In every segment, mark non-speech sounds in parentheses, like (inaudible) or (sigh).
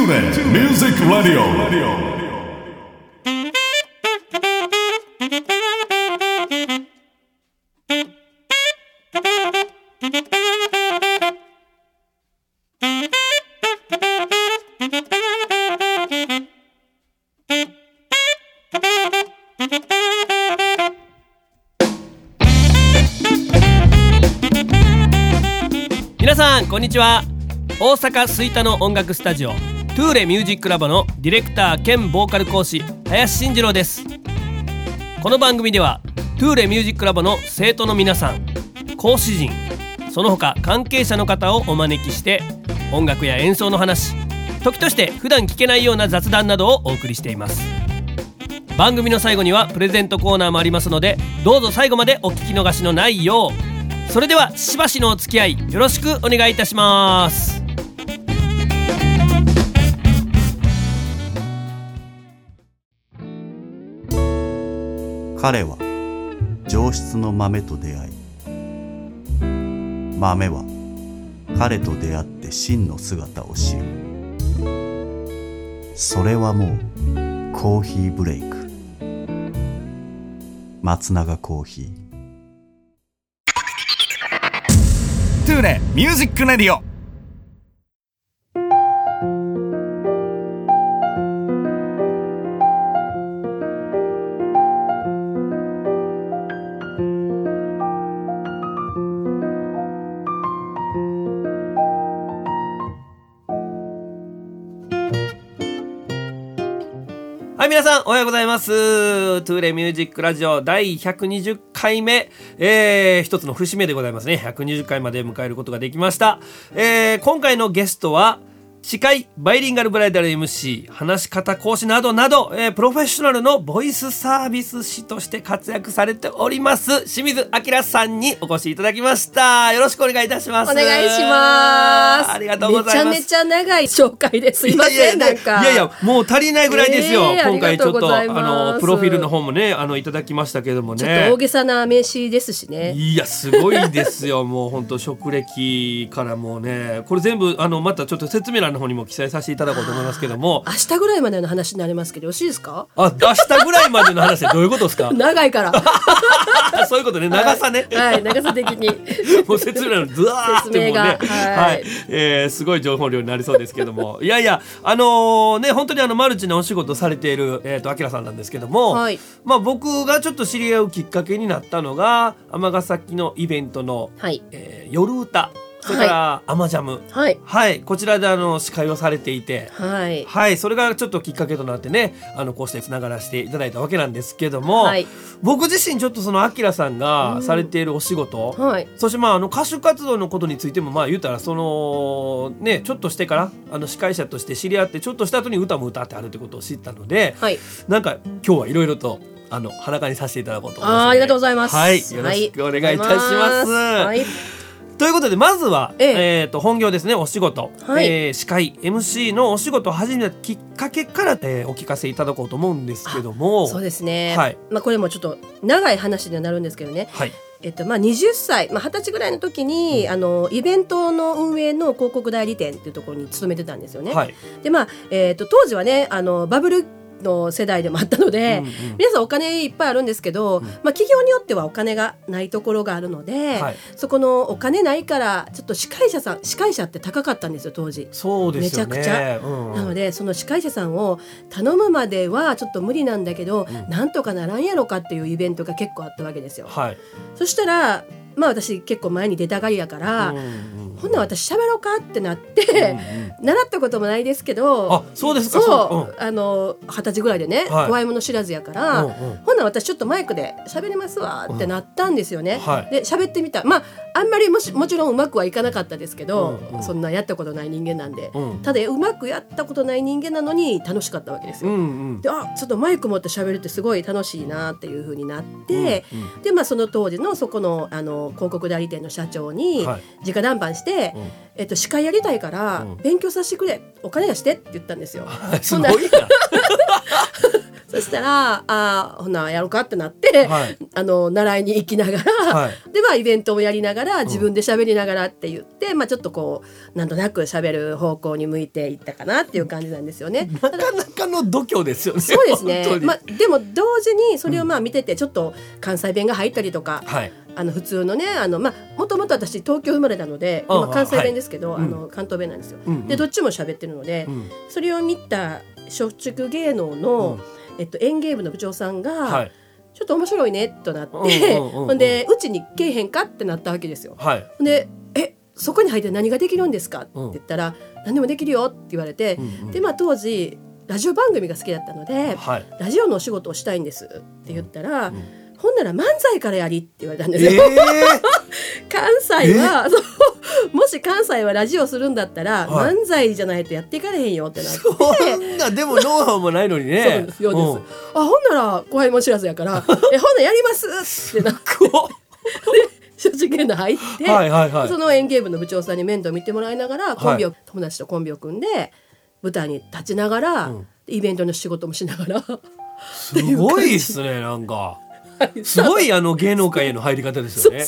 TuneIn Music Radio. 皆さんこんにちは大阪吹田の音楽スタジオトゥーレミュージックラボのディレクター兼ボーカル講師林慎次郎です。この番組ではトゥーレミュージックラボの生徒の皆さん講師陣その他関係者の方をお招きして音楽や演奏の話時として普段聞けないような雑談などをお送りしています。番組の最後にはプレゼントコーナーもありますのでどうぞ最後までお聞き逃しのないよう。それではしばしのお付き合いよろしくお願いいたします。彼は上質の豆と出会い豆は彼と出会って真の姿を知る。それはもうコーヒーブレイク。松永コーヒー。トゥーネミュージックレディオ。おはようございます。トゥーレミュージックラジオ第120回目。えー、一つの節目でございますね。120回まで迎えることができました。えー、今回のゲストは司会バイリンガルブライダル MC 話し方講師などなど、えープロフェッショナルのボイスサービス師として活躍されております清水明さんにお越しいただきました。よろしくお願いいたします。お願いします。ありがとうございます。めちゃめちゃ長い紹介です。いませんいやいやなんか。いやいやもう足りないぐらいですよ、えー今回ちょっとあのプロフィールの方もねあのいただきましたけどもちょっとね大げさな名詞ですしね。いやすごいですよ。もう本当職歴からもうね。これ全部あのまたちょっと説明欄の方にも記載させていただこうと思いますけども。明日ぐらいまでの話になりますけどよろしいですか？あ明日ぐらいまでの話でどういうことですか？(laughs) 長いから。あそういうことね。長さね、はい、長さ的に。(laughs) もう説明欄ずわーってもうね。はい、はい。えーすごい情報量になりそうですけども。いやいやあのね本当にあのマルチなお仕事されているえっ、とあきらさんなんですけども、はい。まあ僕がちょっと知り合うきっかけになったのが尼崎のイベントの、はい。えー夜歌それからアマジャム。はい。はい。こちらであの司会をされていて。はい。はい。それがちょっときっかけとなってねあのこうしてつながらせていただいたわけなんですけども、はい。僕自身ちょっとそのあきらさんがされているお仕事、はい。そしてまああの歌手活動のことについてもまあ言うたらそのねちょっとしてからあの司会者として知り合ってちょっとした後に歌も歌ってあるってことを知ったので、はい。なんか今日はいろいろとあの裸にさせていただこうと思いますので。あーありがとうございます。はい。よろしくお願いいたします。はい。ということでまずは、ええ。えーと本業ですね。お仕事、はい。えー司会。MC のお仕事を始めたきっかけから、えーお聞かせいただこうと思うんですけども。そうですね。はい。まあこれもちょっと長い話にはなるんですけどね。はい。えっとまあ、20歳、まあ、20歳ぐらいの時に、あのイベントの運営の広告代理店っていうところに勤めてたんですよね。はい。でまあ、えっと当時はねあのバブルの世代でもあったので、うんうん。皆さんお金いっぱいあるんですけど、まあ、企業によってはお金がないところがあるので、はい。そこのお金ないからちょっと司会者さん司会者って高かったんですよ当時。そうですよね。めちゃくちゃ。うんなのでその司会者さんを頼むまではちょっと無理なんだけど、なんとかならんやろかっていうイベントが結構あったわけですよ。はい。そしたらまあ私結構前に出たがりやから、うんうんほんなら私喋ろうかってなって、習ったこともないですけどあそうですか。そう、うん。あの二十歳ぐらいでね、はい。怖いもの知らずやから、うんうん。ほんなら私ちょっとマイクで喋れますわってなったんですよね。はい。で喋ってみた。まああんまりもしもちろんうまくはいかなかったですけど、うんうん。そんなやったことない人間なんで、うん。ただうまくやったことない人間なのに楽しかったわけですよ。うんうん。であちょっとマイク持って喋るってすごい楽しいなっていう風になって、うんでまあその当時のそこのあの広告代理店の社長にはい。直談判して、うんえっと、司会やりたいからうん。勉強させてくれ。お金出してって言ったんですよ。(laughs) すごいな。(laughs) そしたらあーほなやろうかってなって、はい。あの習いに行きながら、はい。でまあイベントをやりながら自分で喋りながらって言って、まあちょっとこうなんとなく喋る方向に向いていったかなっていう感じなんですよね。なかなかの度胸ですよねそうですね。まあでも同時にそれをまあ見ててちょっと関西弁が入ったりとか、はいあの普通のねあのまあもともと私東京生まれなので今関西弁ですけど、はい。あの関東弁なんですよ。でどっちも喋ってるので、うん。それを見た松竹芸能の、えっと、演芸部の部長さんが、はい。ちょっと面白いねとなって、(laughs) ほんでうちに来えへんか？ってなったわけですよ。はい。で「えそこに入って何ができるんですか?」って言ったら「何でもできるよ」って言われて、でまあ当時ラジオ番組が好きだったので、はい。ラジオのお仕事をしたいんですって言ったら、んほんなら漫才からやりって言われたんでえすよ。え (laughs) 関西はそう。もし関西はラジオするんだったら、はい。漫才じゃないとやっていかれへんよってなって。そんなでもノウハウもないのにね。(laughs) そうですようです。あほんなら怖いもん知らずやから「(laughs) えほんならやります」ってなって。所持権の入って、はいはいはい。その演芸部の部長さんに面倒見てもらいながらコンビを、友達とコンビを組んで舞台に立ちながら、うん。イベントの仕事もしながら。すごいですねなんかすごいあの芸能界への入り方ですよね。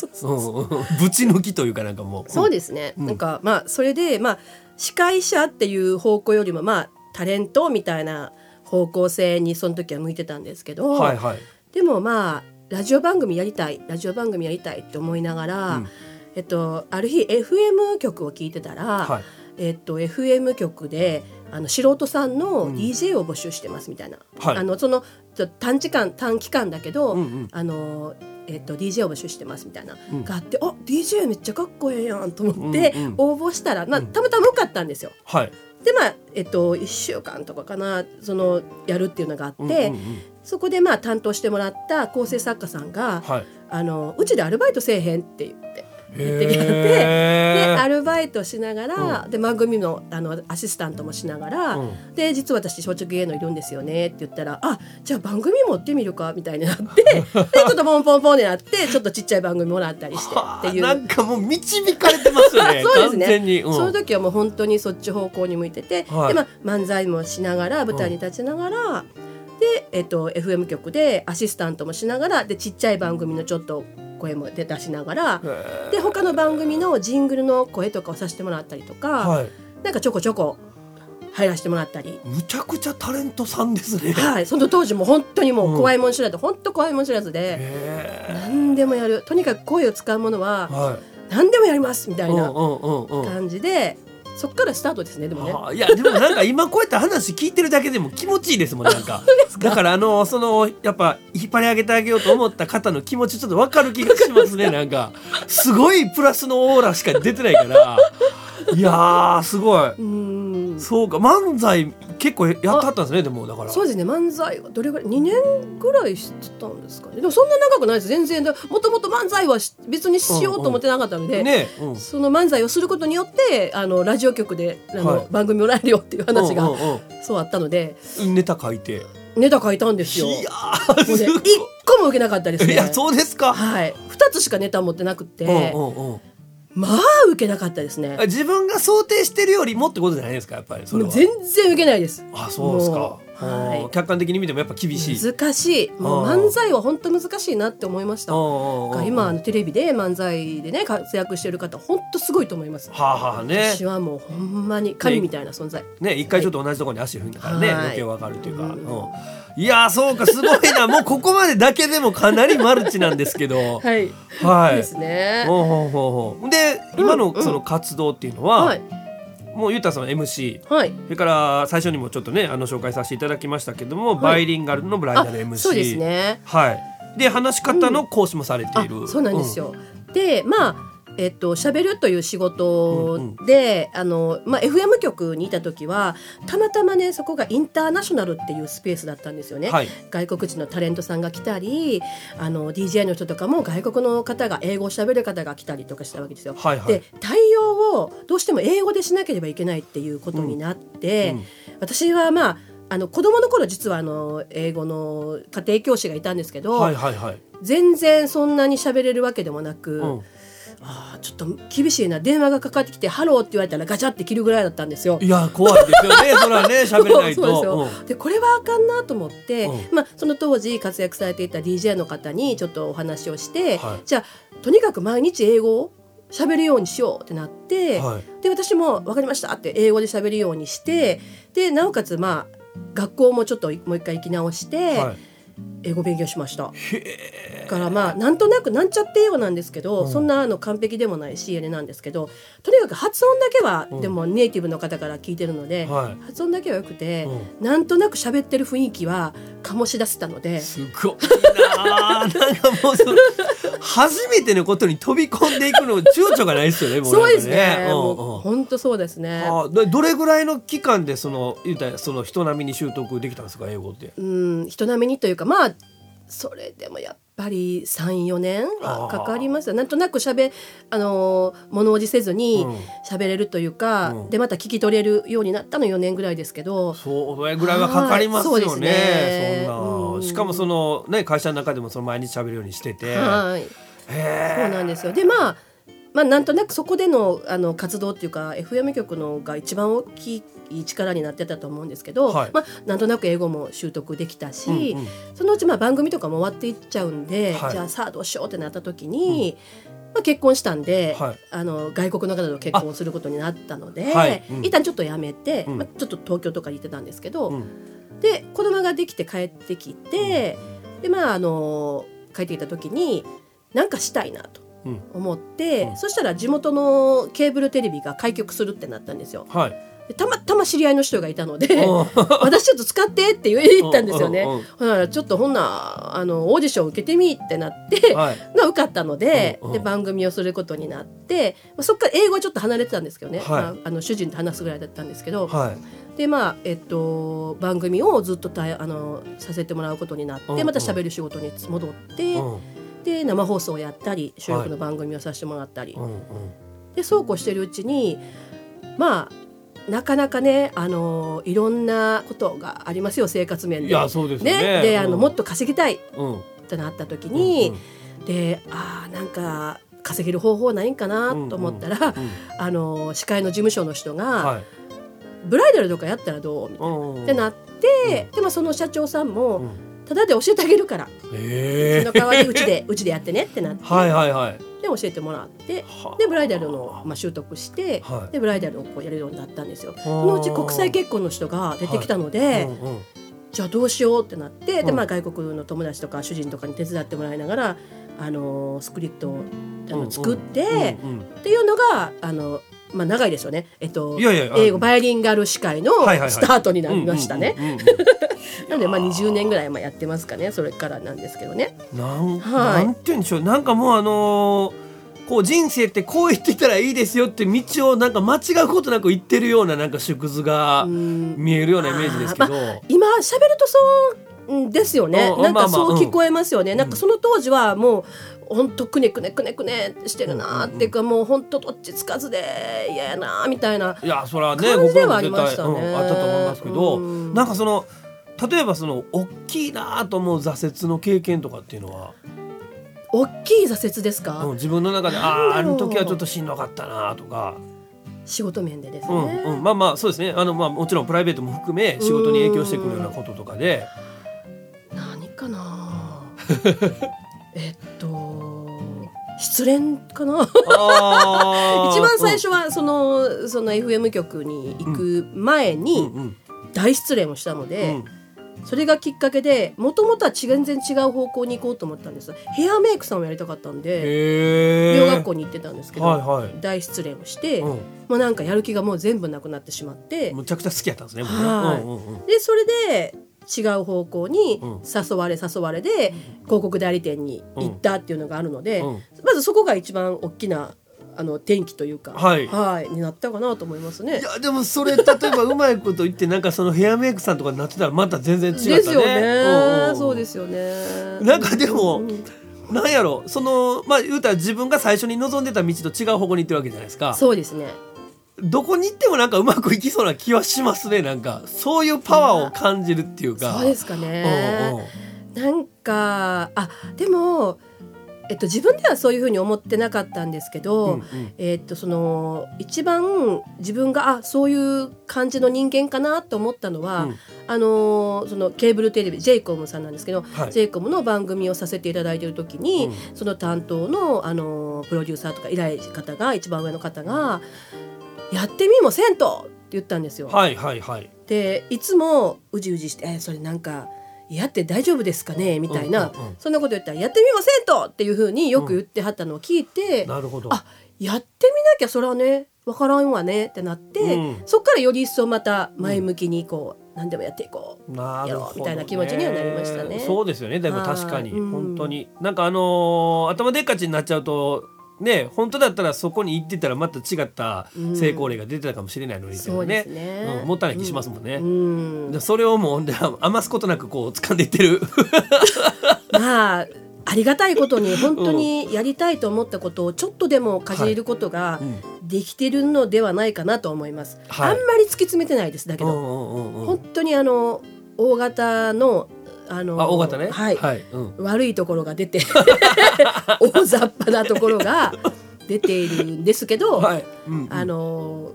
ぶち抜きというかなんかもう。そうですね、なんかまあそれでまあ司会者っていう方向よりもまあタレントみたいな方向性にその時は向いてたんですけど、はいはい。でもまあラジオ番組やりたいラジオ番組やりたいって思いながら、うん。えっと、ある日 FM 局を聞いてたら、はい。えっと、FM 局であの素人さんのうん。DJ を募集してますみたいな、はい。あのそのちょ短時間短期間だけど、うんうん。あのえっと、DJ を募集してますみたいな、うん。があってあ DJ めっちゃかっこええやんと思って、うんうん応募したら、まあ、うん。たまたま受かったんですよ。はい。でまあえっと、1週間とかかなそのやるっていうのがあって、うんうんうん。そこでまあ担当してもらった構成作家さんがはい「あのうちでアルバイトせえへん」って言って言ってきてでアルバイトしながら、で番組のあのアシスタントもしながら、うん。で実は私松竹芸能いるんですよねって言ったら「あじゃあ番組持ってみるか」みたいになってでちょっとポンポンポンってなってちょっとちっちゃい番組もらったりしてはあっていう。なんかもう導かれてますよね (laughs) そうですね。うん。その時はもう本当にそっち方向に向いてて、はい。でまあ、漫才もしながら舞台に立ちながら、で、えっと、FM 局でアシスタントもしながらでちっちゃい番組のちょっと声も出しながらへで他の番組のジングルの声とかをさせてもらったりとか、ーはい。なんかちょこちょこ入らせてもらったり。むちゃくちゃタレントさんですね。はい、その当時も本当にもうん。う怖いもん知らず、本当怖いもん知らずでへ何でもやる。とにかく声を使うものーははい。何でもやりますみたいなうんうんうんうん。感じでそっからスタートですねでもね。はあいやでもなんか今こうやって話聞いてるだけでも気持ちいいですもんなんかだからあのそのやっぱ引っ張り上げてあげようと思った方の気持ちちょっと分かる気がしますねなんか？(laughs) すごいプラスのオーラしか出てないから (laughs) いやーすごい。うーん。そうか漫才結構やってはったんですねでもだから。そうですね漫才はどれぐらい2年ぐらいしてたんですかね。でもそんな長くないです。全然。もともと漫才はし別にしようと思ってなかったので、ねうん。その漫才をすることによってあのラジオ局であの、はい。番組もらえるよっていう話が、うんうんそうあったので。うんネタ書いて。ネタ書いたんですよ。いや一個も受けなかったですね。いやそうですか、はい、二つしかネタ持ってなくて、うんうんうんまあ受けなかったですね。自分が想定してるよりもってことじゃないですかやっぱりそれは全然受けないです。あそうですかはい。うん客観的に見てもやっぱ厳しい。難しい。もう漫才は本当難しいなって思いました。うんうんうん今あのテレビで漫才でね活躍してる方本当すごいと思います。はあはあね。私はもうほんまに神みたいな存在。ね一回ちょっと同じところに足踏んだからね、はい。余計わかるというか、うん。うんいやーそうかすごいな。もうここまでだけでもかなりマルチなんですけど。(laughs) はい。はい。ですね。ほうほうほうほう。で今のうん。その活動っていうのは、はいもう言ったらその MC はい。それから最初にもちょっとねあの紹介させていただきましたけども、バイリンガルのブライダル MC そうですね。はい。で話し方の講師もされている、あそうなんですよ。でまあえっと喋るという仕事で、あのまあ FM 局にいた時はたまたまねそこがインターナショナルっていうスペースだったんですよね。はい。外国人のタレントさんが来たりあの DJ の人とかも外国の方が英語を喋る方が来たりとかしたわけですよ。はいはい。で対応をどうしても英語でしなければいけないっていうことになって、うんうん。私はまああの子供の頃実はあの英語の家庭教師がいたんですけど、はいはいはい、全然そんなに喋れるわけでもなく、うんあーちょっと厳しいな。電話がかかってきて「ハロー」って言われたらガチャって切るぐらいだったんですよ。いや怖いですよね。(laughs) それはね喋れないと。そうそうですよでこれはあかんなと思って、うまあ、その当時活躍されていた DJ の方にちょっとお話をして、はい。じゃあとにかく毎日英語を喋るようにしようってなって、うんはい。で私も「分かりました」って英語で喋るようにしてでなおかつまあ学校もちょっともう一回行き直して、はい英語勉強しました。へだからまあなんとなくなんちゃって英語なんですけど、うんそんなあの完璧でもないしあれなんですけどとにかく発音だけは、うんでもネイティブの方から聞いてるので、は発音だけはよくて、うなんとなく喋ってる雰囲気は醸し出せたので。すごいなあなんかもうその初めてのことに飛び込んでいくの躊躇がないですよねもうなんかそうですね。うんもう本当そうですね。あどどれぐらいの期間でその言うたらその人並みに習得できたんですか英語って。うん、人並みにというかまあそれでもやっぱり34年はかかりますよなんとなくしゃべあのー物おじせずにうん。喋れるというか、うん。でまた聞き取れるようになったの4年ぐらいですけど。それぐらいはかかりますよね。はいね。そんな、うん。しかもそのね会社の中でもその毎日喋るようにしてて。はい。へそうなんですよ。でまあまあなんとなくそこでのあの活動っていうか FM 局のが一番大きい力になってたと思うんですけど、はい。まあなんとなく英語も習得できたし、うんうん。そのうちまあ番組とかも終わっていっちゃうんで、はい。じゃあさあどうしようってなった時に、まあ、結婚したんで、はい。あの外国の方と結婚することになったので、はい。うん。一旦ちょっとやめて、うん。まあ、ちょっと東京とかに行ってたんですけど、うん。で子供ができて帰ってきて、でまああの帰ってきた時に何かしたいなと。うん思って、うんそしたら地元のケーブルテレビが開局するってなったんですよ。はい。でたまたま知り合いの人がいたのでうん (laughs) 私ちょっと使ってって言ったんですよね。ほらちょっとほんなあのオーディション受けてみってなって、はい。が受かったので,、うんうんで番組をすることになって、まあ、そっから英語はちょっと離れてたんですけどね、はいまあ、あの主人と話すぐらいだったんですけど、はい。でまあえっと番組をずっとたいあのさせてもらうことになって、うんうんまた喋る仕事に戻って、うんで生放送をやったり収録の番組をさせてもらったり、うんうん。でそうこうしてるうちにまあなかなかねあのいろんなことがありますよ生活面で。いやそうですよね。ね。であの、うん。もっと稼ぎたいうん。ってなった時に、であーなんか稼げる方法ないんかなと思ったら、うん。うんあの司会の事務所の人が、はい。ブライダルとかやったらどうみたいな。うんってなって、でもその社長さんも、うん。ただで教えてあげるから、ええその代わりうちで (laughs) うちでやってねってなって、はいはいはい。で教えてもらって。はあ。でブライダルの、まあ、習得して、はい。でブライダルをこうやるようになったんですよ。そそのうち国際結婚の人が出てきたので、うんうん。じゃあどうしようってなって、うんでまあ、外国の友達とか主人とかに手伝ってもらいながら、あのースクリプトをあの作って、うんうん。っていうのがあの、まあ、長いですよね、えっと、いやいや英語バイリンガル司会のスタートになりましたね。(laughs) なのでまあ20年ぐらいまあやってますかね。それからなんですけどね。なん、はいなんて言うんでしょう。なんかもうあのーこう人生ってこう言ってたらいいですよって道をなんか間違うことなく言ってるようななんか縮図がうん。見えるようなイメージですけど、今喋るとそううんですよね、うんなん。かまあまあそう聞こえますよね、うんなんかその当時はもう本当くねくねくねくねしてるなっていうか、もう本当どっちつかずで嫌やなみたいないやそれはね感じでは僕らも絶対、ありましたね。うんあったと思いますけど、うん。なんかその例えばその大きいなと思う挫折の経験とかっていうのは、大きい挫折ですか、うん、自分の中でああーあの時はちょっとしんどかったなとか、仕事面でですうんね、うん、まあまあそうですね。あの、まあ、もちろんプライベートも含め仕事に影響してくるようなこととかで。何かな (laughs) えっと失恋かな？(laughs) 一番最初はそのその FM 局に行く前うん。にうん大失恋をしたのうで、ん。それがきっかけでもともとは全然違う方向に行こうと思ったんです。ヘアメイクさんをやりたかったんで美容学校に行ってたんですけど、はいはい。大失恋をして、うん。もうなんかやる気がもう全部なくなってしまって、むちゃくちゃ好きやったんですね。はい。うんうんうん。でそれで違う方向にうん誘われ誘われで広告代理店に行ったっていうのがあるので、うんまずそこが一番大きなあの転機というか、はいになったかなと思いますねい。やでもそれ例えばうまいこと言ってなんかそのヘアメイクさんとかになってたらまた全然違ったね。ですよね、そうですよね。なんかでもうんなんやろそのまあ言うたら自分が最初に望んでた道と違う方向に行ってるわけじゃないですか。そうですね。どこに行ってもなんかうまくいきそうな気はしますね。なんかそういうパワーを感じるっていうか。そうですかうんうん。ね。なんかあでもえっと、自分ではそういうふうに思ってなかったんですけど、うんうん。えっと、その一番自分があそういう感じの人間かなと思ったのは、うん。あのーそのケーブルテレビ j イコムさんなんですけど、はい。j イコムの番組をさせていただいている時に、うん。その担当の、あのープロデューサーとか依頼方が一番上の方が「やってみもせんと!」って言ったんですよ。はいはいはいでいつもうじうじして「えそれなんかやって大丈夫ですかね?」みたいな、うんうんうんそんなこと言ったら「やってみませんと!」っていうふうによく言ってはったのを聞いて、なるほどあやってみなきゃそれはね分からんわねってなって、うんそっからより一層また前向きにこう、何でもやっていこう。やろうみたいな気持ちにはなりましたねそうですよねでもはい確かにうん本当になんかあのー頭でっかちになっちゃうとね本当だったらそこに行ってたらまた違った成功例が出てたかもしれないのにっていそうですね。ね、うんもったいない気しますもんね、うん。でそれをもう余すことなくこう掴んでいってる。(laughs) まあありがたいことに本当にやりたいと思ったことをちょっとでもかじれることがうん。できてるのではないかなと思います。はい。あんまり突き詰めてないです。だけど、うん。本当にあの大型のあのあ大型ね。はい、はい。うん。悪いところが出て (laughs) 大雑把なところが (laughs) 出ているんですけど、はい。うんうん。あの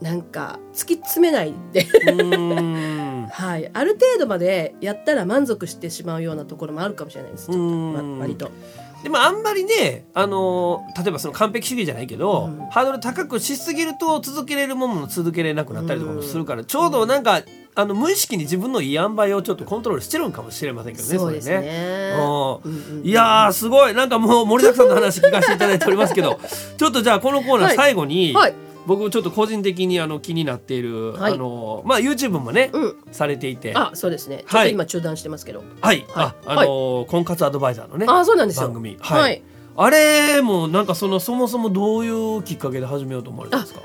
なんか突き詰めないで、(laughs) はい、ある程度までやったら満足してしまうようなところもあるかもしれないです。ちょっと割と。でもあんまりね、あのー例えばその完璧主義じゃないけど、うん。ハードル高くしすぎると続けれるものも続けれなくなったりとかもするから、ちょうどなんかあの無意識に自分のいい塩梅をちょっとコントロールしてるんかもしれませんけどねそうですれね。うんうん。うん。いやーすごい。なんかもう盛りだくさんの話聞かせていただいておりますけど (laughs) ちょっとじゃあこのコーナーはい。最後に、はい、僕ちょっと個人的にあの気になっている、はいあのーまあ YouTube もね、うん、されていてあ、そうですね。ちょっはいと今中断してますけど。はい、あはいあのー婚活アドバイザーのねあ、そうなんですよ。番組はい、はい。あれもなんかそのそもそもどういうきっかけで始めようと思われたんですか？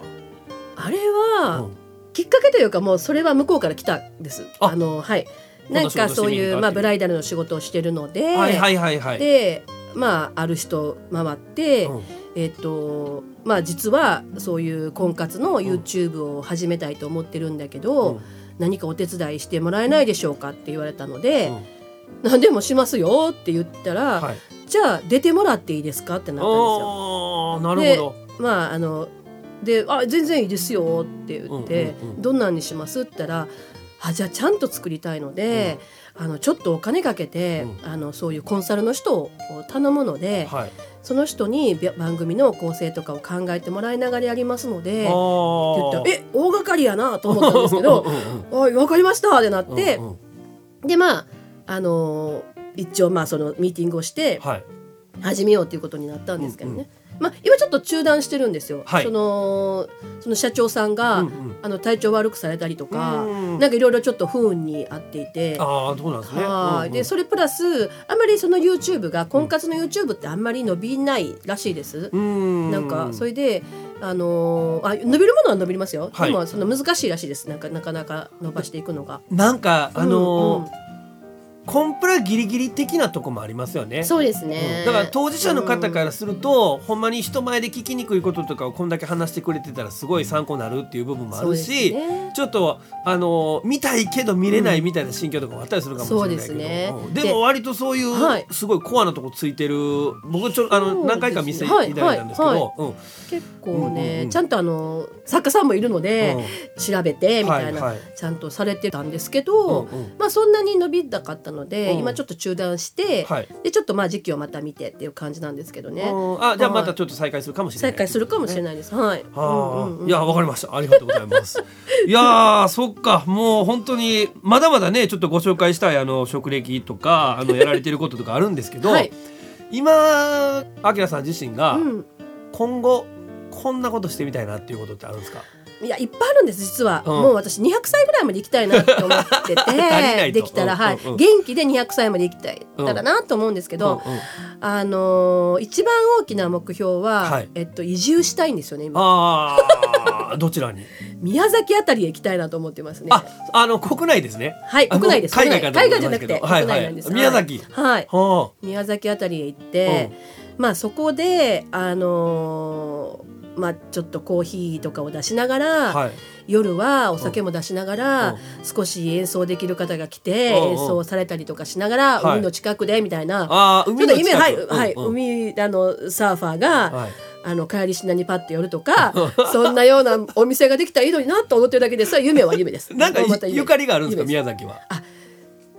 あれは、うんきっかけというかもうそれは向こうから来たんです。ああのはい。ななんかそういうまあブライダルの仕事をしてるので、はいはいはいはい。でまあある人回って、うんえっとまあ実はそういう婚活の YouTube を始めたいと思ってるんだけど、うん何かお手伝いしてもらえないでしょうかって言われたので、うん何でもしますよって言ったら、はい。じゃあ出てもらっていいですかってなったんですよ。ああなるほまああのであ全然いいですよって言って、うんうんうんどんなんにしますって言ったらあじゃあちゃんと作りたいので、あのちょっとお金かけて、うあのそういうコンサルの人を頼むので、ど。はい。その人にび番組の構成とかを考えてもらいながらやりますので。って言ったあらえ大掛かりやなと思ったんですけど「(laughs) おい分かりました」ってなって、うんうんでまああのー一応まあそのミーティングをしてはい。始めようということになったんですけどね、まあ、今ちょっと中断してるんですよ、はい。そのその社長さんが、うんうん。あの体調悪くされたりとか、うんなんかいろいろちょっと不運にあっていて。ああそうなんですね。はい、うんうん。でそれプラスあんまりその YouTube が婚活の YouTube ってあんまり伸びないらしいです。うん。なんかそれで、あのーあ伸びるものは伸びますよ、はい。でもその難しいらしいです。なんかなかなか伸ばしていくのが。なんかあのーうんうんコンプラギリギリ的なとこもありますよね。そうですね、だから当事者の方からすると、ほんまに人前で聞きにくいこととかをこんだけ話してくれてたらすごい参考になるっていう部分もあるし、ね。ちょっとあの見たいけど見れないみたいな心境とかもあったりするかもしれないけど、そうですね。うんででも割とそういうはい。すごいコアなとこついてる僕ちょあの何回か見せていただいたんですけはいど、うん結構ね、うんうん。うんちゃんとあの作家さんもいるので、調べてみたいな、はいはい。ちゃんとされてたんですけど、うんうん。まあそんなに伸びなかったので、うん。今ちょっと中断して、はい。でちょっとまあ時期をまた見てっていう感じなんですけどね、うんあじゃあまたちょっと再開するかもしれない。再開するかもしれないです。はい。はあ、うんうんうん。いやわかりました。ありがとうございます。いやー (laughs) そっかもう本当にまだまだねちょっとご紹介したいあの職歴とかあのやられてることとかあるんですけど、(laughs) はい。今あきらさん自身がうん。今後こんなことしてみたいなっていうことってあるんですか、いやいっぱいあるんです実は、うん。もう私200歳ぐらいまで生きたいなって思ってて。(laughs) できたら、はい、うんうんうん。元気で200歳まで生きたいたらなと思うんですけど、うんうん。あのー一番大きな目標は、はい。えっと、移住したいんですよね今。(laughs) どちらに？宮崎あたりへ行きたいなと思ってますね。ああの国内ですね。はい国内です。海外海外じゃなくて国内なんです、宮崎。はい。は宮崎あたりへ行って、まあそこであのーまあ、ちょっとコーヒーとかを出しながら、はい。夜はお酒も出しながら、少し演奏できる方が来て、演奏されたりとかしながら、はい。海の近くでみたいな、ああちょっと夢海はい、はい海あのサーファーが、はい。あの帰りしなにパッと寄るとか (laughs) そんなようなお店ができたらいいのになと思ってるだけでそれは夢は夢です。(laughs) なんかゆかりがあるんですか？夢宮崎は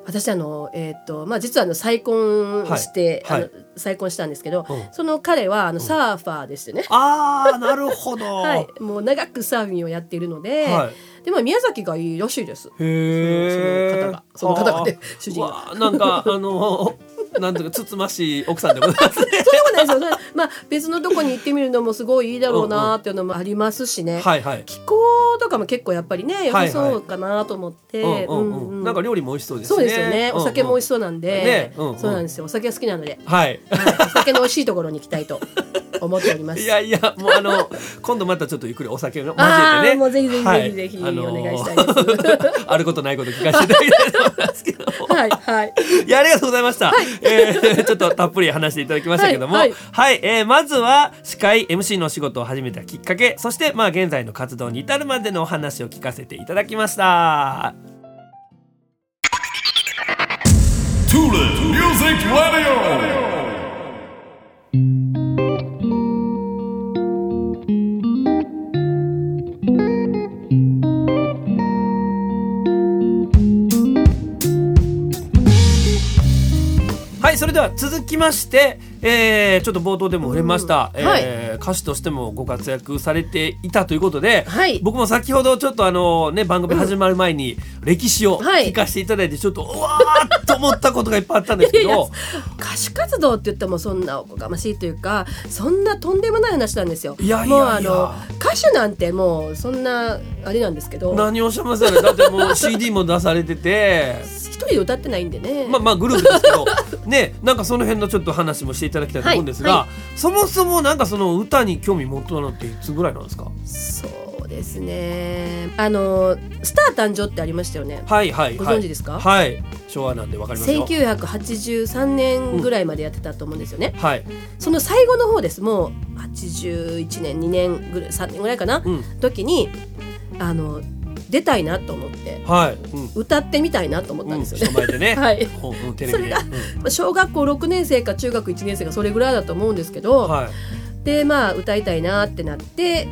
私あのえっ、とまあ実はあの再婚して、はい。はい。再婚したんですけど、うん。その彼はあのサーファーですよね。ああなるほど。(laughs) はい、もう長くサーフィンをやっているので、はでも宮崎がいいらしいです。へえその方が。その方がね主人が。がなんかあのなんとかつつましい奥さんでございますね。(laughs) そうでもないですよ。まあ別のとこに行ってみるのもすごいいいだろうなっていうのもありますしね。はいはい。気候とかも結構やっぱりね良さそうかなと思って、なんか料理も美味しそうですね。そうですよね。お酒も美味ししそうなんで、ね。うんうん。そうなんですよ。お酒が好きなので、はい。はい、お酒の美味しいところに行きたいと (laughs) 思っております。いやいやもうあの (laughs) 今度またちょっとゆっくりお酒を交あえてね。ーもうぜひぜひはいぜひぜひあのーお願いしたいです。(laughs) あることないこと聞かせていただきたいと思いますけども。はいはい。いやありがとうございました、えーちょっとたっぷり話していただきましたけども。は、はい。いえーまずは司会 MC の仕事を始めたきっかけ。そしてまあ現在の活動に至るまでのお話を聞かせていただきました。Tula Music Radio. はいそれでは続きまして、えーちょっと冒頭でも触れました、うんはいえー歌手としてもご活躍されていたということで、はい。僕も先ほどちょっとあのね番組始まる前に歴史をはい。聞かせていただいてちょっとうわーっと思ったことがいっぱいあったんですけいやいやど歌手活動って言ってもそんなおこがましいというかそんなとんでもない話なんですよ。いやいやいや。もうあの歌手なんてもうそんなあれなんですけど。何をおっしゃいますよねだってもう CD も出されてて。一人で歌ってないんでね。まあまあグループですけど。ねなんかその辺のちょっと話もしていただきたいと思うんですが、はいはそもそもなんかその歌に興味持ったのっていつぐらいなんですか？そうですね。あのスター誕生ってありましたよね。はいはいごはい。存知ですか？はい。昭和なんでわかりますよ。1983年ぐらいまでやってたと思うんですよね。はい。その最後の方です。もう81年2年ぐらい3年ぐらいかな、うん。時にあの出たいなと思ってはい、うん。歌ってみたいなと思ったんですよね。人前でね、(laughs) はい。それまあ小学校6年生か中学1年生かそれぐらいだと思うんですけど、うんはい。でまあ歌いたいなってなって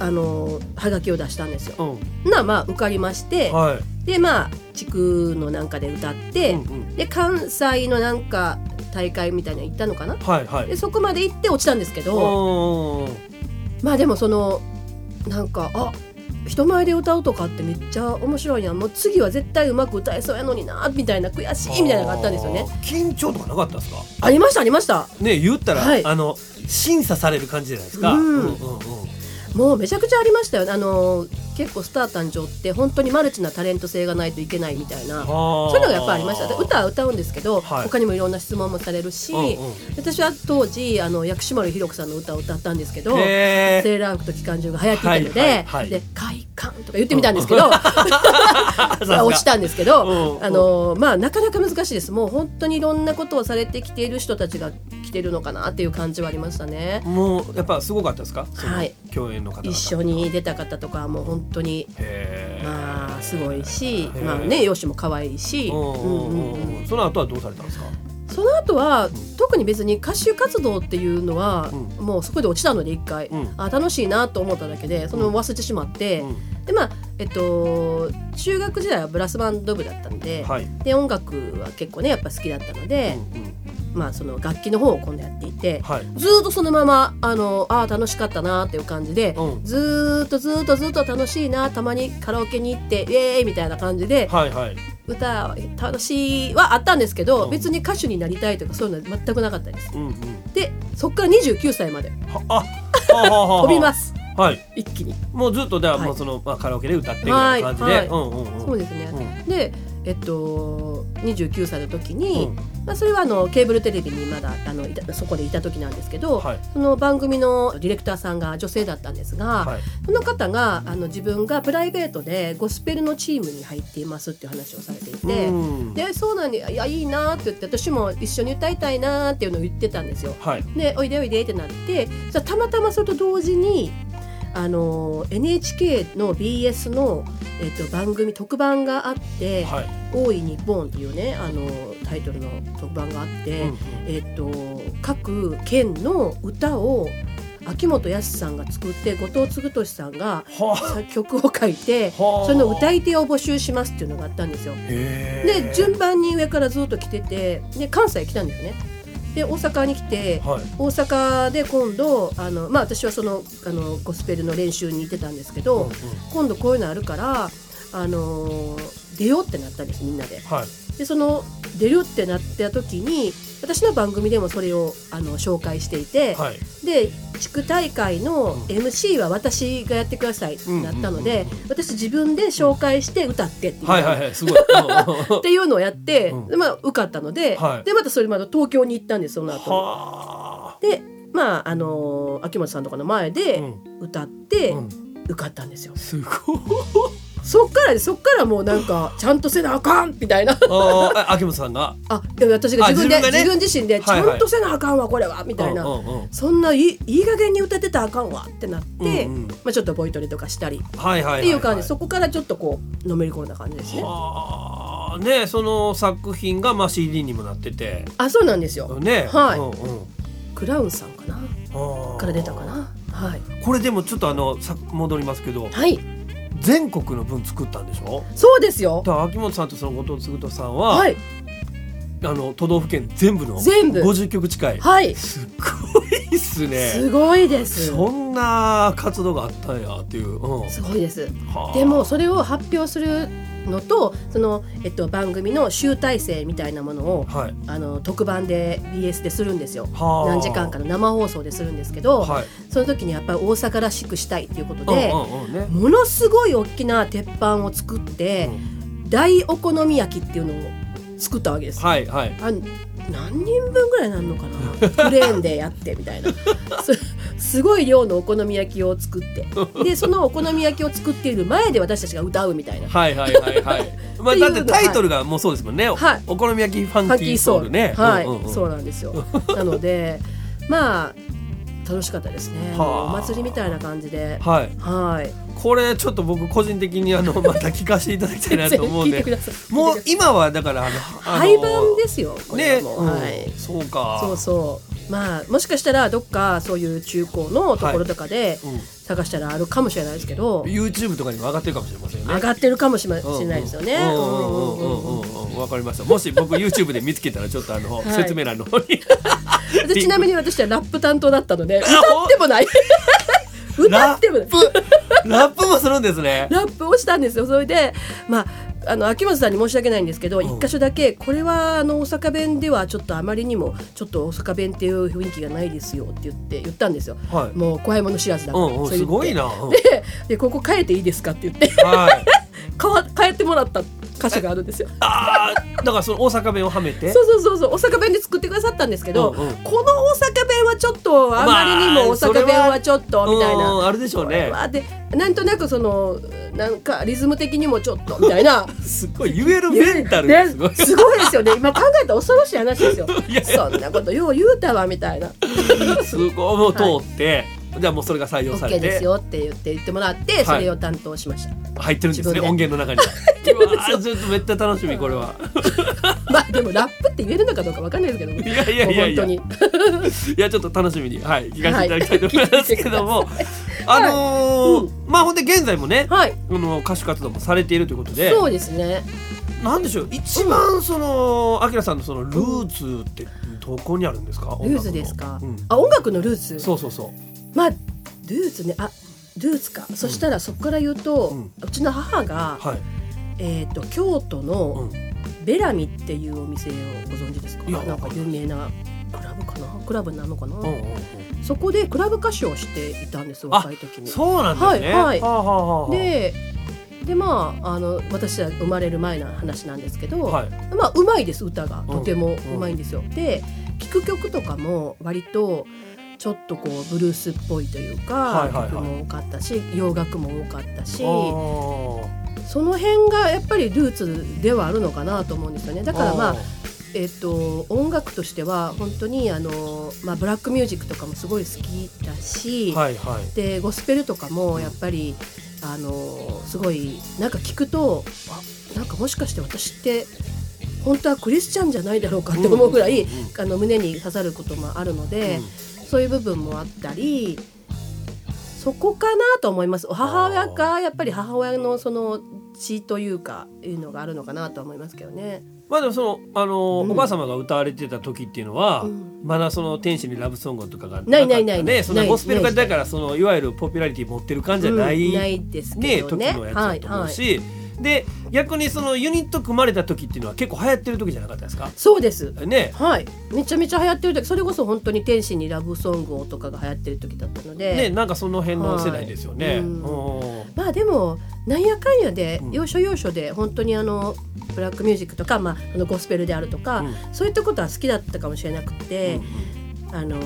あのはがきを出したんですよ。うん。なまあ受かりまして、はい。でまあ地区のなんかで歌って、うんうん。で関西のなんか大会みたいなの行ったのかな？はいはい。でそこまで行って落ちたんですけどまあでもそのなんかあ人前で歌うとかってめっちゃ面白いやんもう次は絶対うまく歌えそうやのになみたいな悔しいみたいなのがあったんですよね。緊張とかなかったですか？ありましたありました。ね言ったら、はい。あの審査される感じじゃないですか、うん。うんうんうんもうめちゃくちゃありましたよあの結構スター誕生って本当にマルチなタレント性がないといけないみたいなそういうのがやっぱありました。で歌は歌うんですけど、はい。他にもいろんな質問もされるし、うんうん。私は当時あの薬師丸ひろ子さんの歌を歌ったんですけどセーラー服と機関銃が流行っていたので「はいはいはい。で快感」とか言ってみたんですけど、(laughs) さすが。落ちたんですけど、うんあのまあなかなか難しいです。もう本当にいろんなことをされてきている人たちが来てるのかなっていう感じはありましたね。もうやっぱすごかったですか？はい。共演の方々一緒に出た方とかはもう本当にまあすごいしまあね容姿も可愛いし、うんうんうんうん。うんうんその後はどうされたんですか？その後は特に別に歌手活動っていうのは、うもうそこで落ちたので一回、うん。あ楽しいなと思っただけでそのまま忘れてしまって、うん。でまあえっと中学時代はブラスバンド部だったんで,、はい。で音楽は結構ねやっぱ好きだったので、うんうんまあその楽器の方を今度やっていて、はい。ずーっとそのままあのあー楽しかったなっていう感じで、うん。ずーっとずーっとずっと楽しいなたまにカラオケに行ってイエーイみたいな感じで、はいはい。歌楽しいはあったんですけど、うん。別に歌手になりたいとかそういうのは全くなかったです。うんうん。でそっから29歳まで。はあ飛びます。はい。一気に。もうずっとでははい。もうその、まあ、カラオケで歌ってみたいな感じで、はい。はい。うんうんうん。そうですね、うん。でえっと、29歳の時に、うんまあ、それはあのケーブルテレビにまだあのいたそこでいた時なんですけど、はいその番組のディレクターさんが女性だったんですが、はいその方があの自分がプライベートでゴスペルのチームに入っていますっていう話をされていて。うんでそうなんでいやいいなって言って私も一緒に歌いたいなっていうのを言ってたんですよ。はいでおいでおいでってなってじゃあたまたまそれと同時にあの NHK の BS の、えっと番組特番があってはい「大い日本」っていうねあのタイトルの特番があって、うんえっと各県の歌を秋元康さんが作って後藤嗣俊さんが曲を書いてはあ。その歌い手を募集しますっていうのがあったんですよ。で順番に上からずっと来ててで関西来たんですね。で大阪に来てはい。大阪で今度あの、まあ、私はそのあのゴスペルの練習に行ってたんですけど、うんうん。今度こういうのあるから、あの出ようってなったんですみんなで。はい。でその出るってなった時に私の番組でもそれをあの紹介していて、はい。で地区大会の MC は私がやってくださいってなったので、うんうん。うん私自分で紹介して歌ってっていう。はいはいはいすごい。(laughs) っていうのをやって、うん。でまあ、受かったので,、はい。でまたそれまた東京に行ったんですその後。はでまああのー秋元さんとかの前あでうん。歌ってうん。受かったんですよ、すごいそっからそっからもうなんかちゃんとせなあかんみたいな。あ秋元さんが？あでも私が自分で自分がね？分自身でちゃんとせなあかんわこれはみたいな、そんないいいい加減に歌ってたらあかんわってなって、うんうん。まあ、ちょっとボイトレとかしたり。っていう感じ。でそこからちょっとこうのめり込んだ感じですね。はあねその作品がまあ CD にもなってて。あそうなんですよ。ねはい。うんうん。クラウンさんかな？から出たかな？はい。これでもちょっとあのさ戻りますけど。はい。全国の分作ったんでしょ？そうですよ。だから秋元さんとその後藤嗣人さんは、はい。あの都道府県全部の全部50曲近い、はい。すっごいっすねすごいです。そんな活動があったんやっていう、うん、すごいです。はあでもそれを発表するのとその、えっと、番組の集大成みたいなものをはい。あの特番で BS でするんですよ。はあ。何時間かの生放送でするんですけど、はい。その時にやっぱり大阪らしくしたいっていうことで、うんうんうんね。ものすごい大きな鉄板を作って、大お好み焼きっていうのを作ったわけです。はいはい。あ何人分ぐらいなんのかな？クレーンでやってみたいな (laughs) すすごい量のお好み焼きを作って。(laughs) でそのお好み焼きを作っている前で私たちが歌うみたいな。はいはいはいはい。(laughs) まあだってタイトルがもうそうですもんね、はい。お好み焼きファンキーソウルね。はい、そうなんですよ。(laughs) なのでまあ楽しかったですね。お祭りみたいな感じで。はい。はい。これちょっと僕個人的にあのまた聞かせていただきたいなと思うんで。もう今はだからあの廃盤ですよね、はい。そうか。そうそうまあもしかしたらどっかそういう中高のところとかでうん。探したらあるかもしれないですけど、YouTube とかにも上がってるかもしれませんよね。上がってるかもしれないですよね。わかりました。もし僕 YouTube で見つけたらちょっとあの、い。説明欄の方に。(laughs) でちなみに私はラップ担当だったので歌ほってもない。歌ってもない。ラップもするんですね。ラップをしたんですよ。それでまああの秋元さんに申し訳ないんですけどん一箇所だけこれはあの大阪弁ではちょっとあまりにもちょっと大阪弁っていう雰囲気がないですよって言って言ったんですよ。はい。もう怖いもの知らずだから、うんうんすごいな。うん (laughs) ででここ変えていいですかって言ってはい。変わ変えてもらった箇所があるんですよ。ああ、だからその大阪弁をはめて？(laughs) そうそうそうそう大阪弁で作ってくださったんですけど、うんうんこの大阪弁はちょっとあまりにも大阪弁はちょっとみたいな。うんあるでしょうね。でなんとなくそのなんかリズム的にもちょっとみたいな (laughs) すごい言えるメンタルがすごい。ねすごいですよね今考えたら恐ろしい話ですよ (laughs) いやいやそんなことよう言うたわみたいなすごいもう通って、じゃあもうそれが採用さ OK れて。ですよって言って言ってもらってそれを担当しました、入ってるんですね音源の中には。ちょっとめっちゃ楽しみこれは。(laughs) まあでもラップって言えるのかどうかわかんないですけどいやいやいやいや。(laughs) いやちょっと楽しみに。はい聞かせていただきたいと思いますけども、(laughs) はい。あのーまあほんで現在もね、はい。あの歌手活動もされているということで。そうですね。なんでしょう一番そのあきらさんのそのルーツってどこにあるんですか？ルーツですか、うん。あ音楽のルーツそうそうそうまあルーツねあルーツか、そしたらそこから言うと、ううんちの母が、はい。えー、と京都のうん。ベラミっていうお店をご存知ですか？なんか有名なクラブかな？クラブなのかな、うんうんうん。そこでクラブ歌手をしていたんですあ若い時に。そうなんですね。はいはい。ででまああの私は生まれる前の話なんですけど、はい。まあうまいです歌が。うんとてもうまいんですよ。で聴く曲とかも割とちょっとこうブルースっぽいというか、曲も多かったし洋楽も多かったしその辺がやっぱりルーツではあるのかなと思うんですよね。だからまあえっと、音楽としては本当にあの、まあ、ブラックミュージックとかもすごい好きだし、はいはい。でゴスペルとかもやっぱりあのすごいなんか聞くとあなんかもしかして私って本当はクリスチャンじゃないだろうかって思うぐらい、あの胸に刺さることもあるので、そういう部分もあったりそこかなと思います。母親がやっぱり母親のその血というかいうのがあるのかなと思いますけどね。まあでもそのあの、うん。おばあ様が歌われてた時っていうのは、うん。まだその天使にラブソングとかがないないないかったねそんなゴスペルないがだからそのいわゆるポピュラリティ持ってる感じじゃない、うんないですね。ね。時のやつだと思うし、はいで逆にそのユニット組まれた時っていうのは結構流行ってる時じゃなかったですか？そうです。ね。はい、めちゃめちゃ流行ってる時それこそ本当に天使にラブソングをとかが流行ってる時だったので、ねなんかその辺の世代ですよね。まあでもなんやかんやでうん要所要所で本当にあのブラックミュージックとか、まあ、あのゴスペルであるとか、うん。そういったことは好きだったかもしれなくて、あの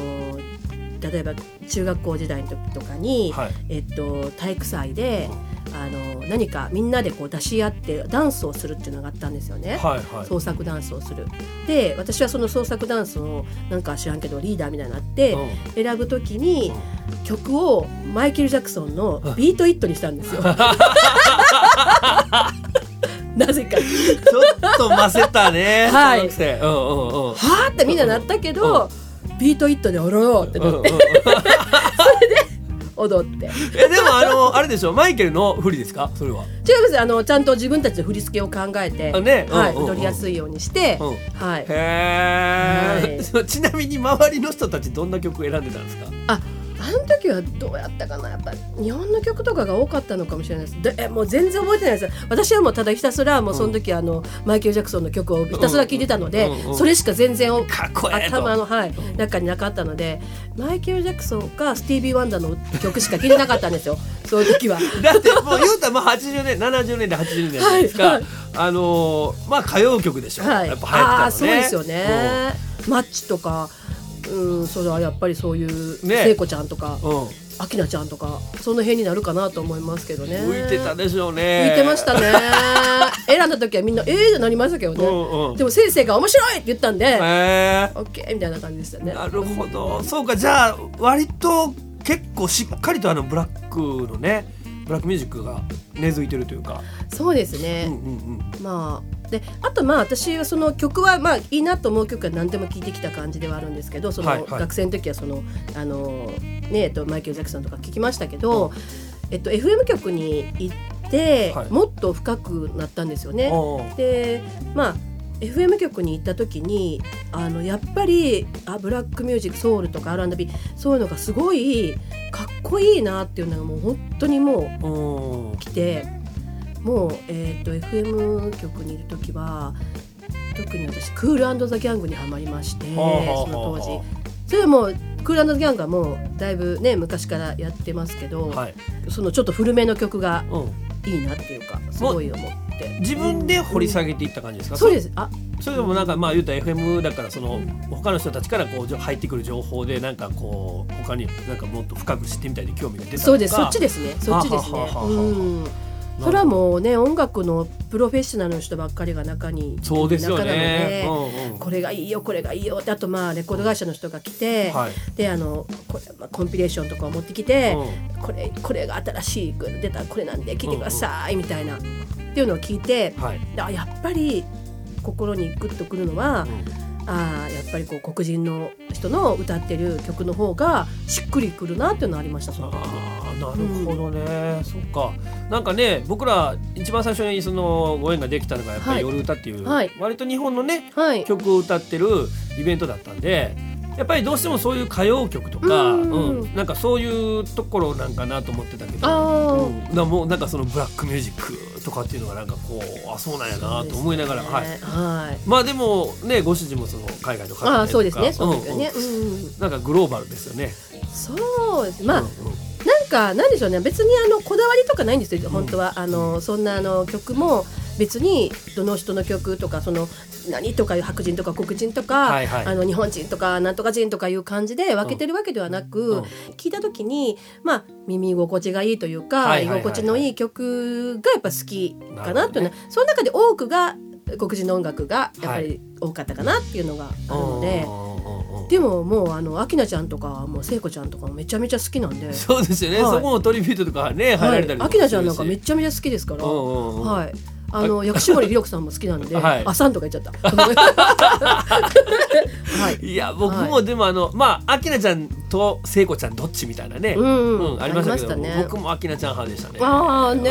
例えば中学校時代の時とかに、はい。えっと、体育祭であの何かみんなでこう出し合ってダンスをするっていうのがあったんですよね。はいはい創作ダンスをするで私はその創作ダンスをなんか知らんけどリーダーみたいになって、選ぶときに曲をマイケル・ジャクソンの「ビート・イット」にしたんですよ。(laughs) なぜか。ちょっとませたね。(laughs) はいうんうんうん。はあってみんななったけど、ビート・イットで踊ろうってなってうんうんうん (laughs) 踊って。違いえでもあのあれでしょ？マイケルの振りですか？それは。ますあのちゃんと自分たちで振り付けを考えて、あね。はい踊りやすいようにして、うん。はい、へえ、は (laughs) ちなみに周りの人たちどんな曲選んでたんですか？ああの時はどうやったかなやっぱ日本の曲とかが多かったのかもしれないです。でえもう全然覚えてないです。私はもうただひたすらもうその時、あのマイケル・ジャクソンの曲をひたすら聴いてたので、それしか全然頭の、はい、中になかったのでマイケル・ジャクソンかスティービー・ワンダーの曲しか聴いてなかったんですよ。(laughs) そういう時は。だってもう言うたらまあ80年70年代80年代じゃないですか、はいはい。あのーまあ歌謡曲でしょ、はい、やっぱ流行ってたのね。そうですよね、マッチとかうんそれはやっぱりそういうね。聖子ちゃんとかうん、うんアキナちゃんとかその辺になるかなと思いますけどね。浮いてたでしょうね。浮いてましたね。(laughs) 選んだ時はみんなええー、なりましたけどね、うんうんでも先生が面白いって言ったんで、へえオッケーみたいな感じでしたね。なるほど。そうかじゃあ割と結構しっかりとあのブラックのねブラックミュージックが根付いてるというか、そうですね、うんうんうん、まあであとまあ私はその曲はまあいいなと思う曲は何でも聴いてきた感じではあるんですけどそのはいはい。学生の時はそのあのねえっとマイケル・ジャクソンとか聴きましたけど、えっと FM 局に行って、はい。もっと深くなったんですよね。でまあ FM 局に行った時にあのやっぱりあブラックミュージックソウルとか R&B そういうのがすごいかっこいいなっていうのがもう本当にもううん。来てもう、えー、と FM 局にいる時は特に私クールザ・ギャングにはまりましてその当時。それはもうクールザ・ギャングはもうだいぶね昔からやってますけど、はい、そのちょっと古めの曲がうん、いいなっていうかすごい思って。自分で掘り下げていった感じですか、そうです。あそれでもなんかまあ言うたら FM だからその他の人たちからこう入ってくる情報でなんかこう他になんかもっと深く知ってみたいで興味が出たとか。そうです。そっちですね。そっちですね。うんそれはもうね音楽のプロフェッショナルの人ばっかりが中にそうですよ中なのねで。うんうんこれがいいよこれがいいよ。ってあとまあレコード会社の人が来て、はい。であのこれ、まあ、コンピレーションとかを持ってきて、うこれこれが新しい出たこれなんで聞いてくださいみたいなっていうのを聞いてはい。であやっぱり心にグッとくるのは、うんあーやっぱりこう黒人の人の歌ってる曲の方がしっくりくるなっていうのはありましたその時。に。あーなるほどね、そっか。なんかね僕ら一番最初にそのご縁ができたのがやっぱり「はい。夜歌」っていう、はい。割と日本のねはい、曲を歌ってるイベントだったんでやっぱりどうしてもそういう歌謡曲とか、うん。うん。なんかそういうところなんかなと思ってたけど、うん、なもうなんかそのブラックミュージックとかっていうのがなんかこうあそうなんやなと思いながら、はい、はい。まあでもねご主人もその海外の方あそうですね。その時はね、うんうんうん。なんかグローバルですよね。そうです。まあ、うんうん。なんかなんでしょうね。別にあのこだわりとかないんですよ本当は、あのそんなあの曲も別にどの人の曲とかその何とかいう白人とか黒人とか、はいはい。あの日本人とかなんとか人とかいう感じで分けてるわけではなく、うん聞いた時にまあ耳心地がいいというか、はいはいはいはい。居心地のいい曲がやっぱ好きかなっていうなね。その中で多くが黒人の音楽がやっぱり多かったかなっていうのがあるので。うんうんうんでももうあの明菜ちゃんとかもう聖子ちゃんとかもめちゃめちゃ好きなんで、そうですよね、はい。そこもトリビュートとかね入られたりとかはい、明菜ちゃんなんかめっちちゃめちゃ好きですから、うんうんうん。はい。あの薬師森ひろ子さんも好きなんで、(laughs) はい。あさんとか言っちゃった。(laughs) はい。いや僕もでもあの、まあ明菜ちゃんと聖子ちゃんどっちみたいなね、うんうんありましたけどね。僕も明菜ちゃん派でしたね。ああね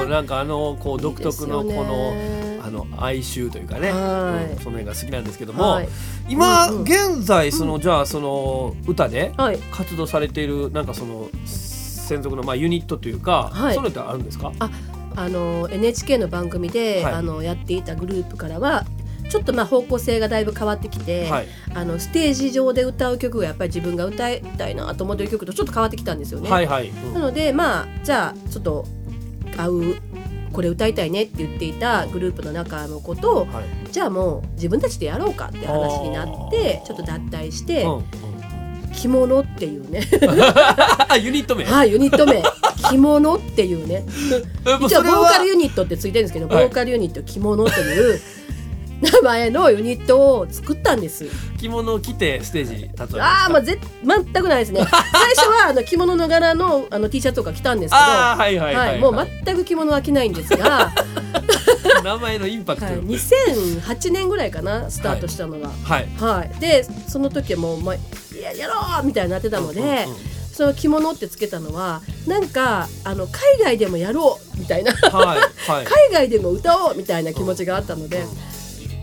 うんうん。なんかあのこう独特のこのねあの哀愁というかね、はい。うんその辺が好きなんですけども、はい。今、うんうん現在その、じゃあその歌ではい。活動されているなんかその専属のまあユニットというか、はい。そういうのってあるんですか？あ、あの NHK の番組で、はい。あのやっていたグループからは。ちょっとまあ方向性がだいぶ変わってきて、はい。あのステージ上で歌う曲がやっぱり自分が歌いたいなと思ってる曲とちょっと変わってきたんですよね。はいはい、うん。なのでまあじゃあちょっと合うこれ歌いたいねって言っていたグループの中の子とはい。じゃあもう自分たちでやろうかって話になってちょっと脱退してうんうん「着物」っていうね。あ (laughs) ユニット名、はいユニット名「着物」っていうね。(laughs) 一応ボーカルユニットってついてるんですけどボはい。ーカルユニット「着物」という (laughs) 名前のユニットを作ったんです。着物を着てステージに立つああ、まあ、ぜ全くないですね。(laughs) 最初はあの着物の柄のあの T シャツとか着たんですけど、はいはいはい、はい、もう全く着物は着ないんですが、名前のインパクト。はい、よく2008年ぐらいかなスタートしたのが。はい、はい。でその時はもう、まあ、ややろうみたいになってたので、うんうんうんその着物ってつけたのはなんかあの海外でもやろうみたいな。はいはい。(laughs) 海外でも歌おうみたいな気持ちがあったので、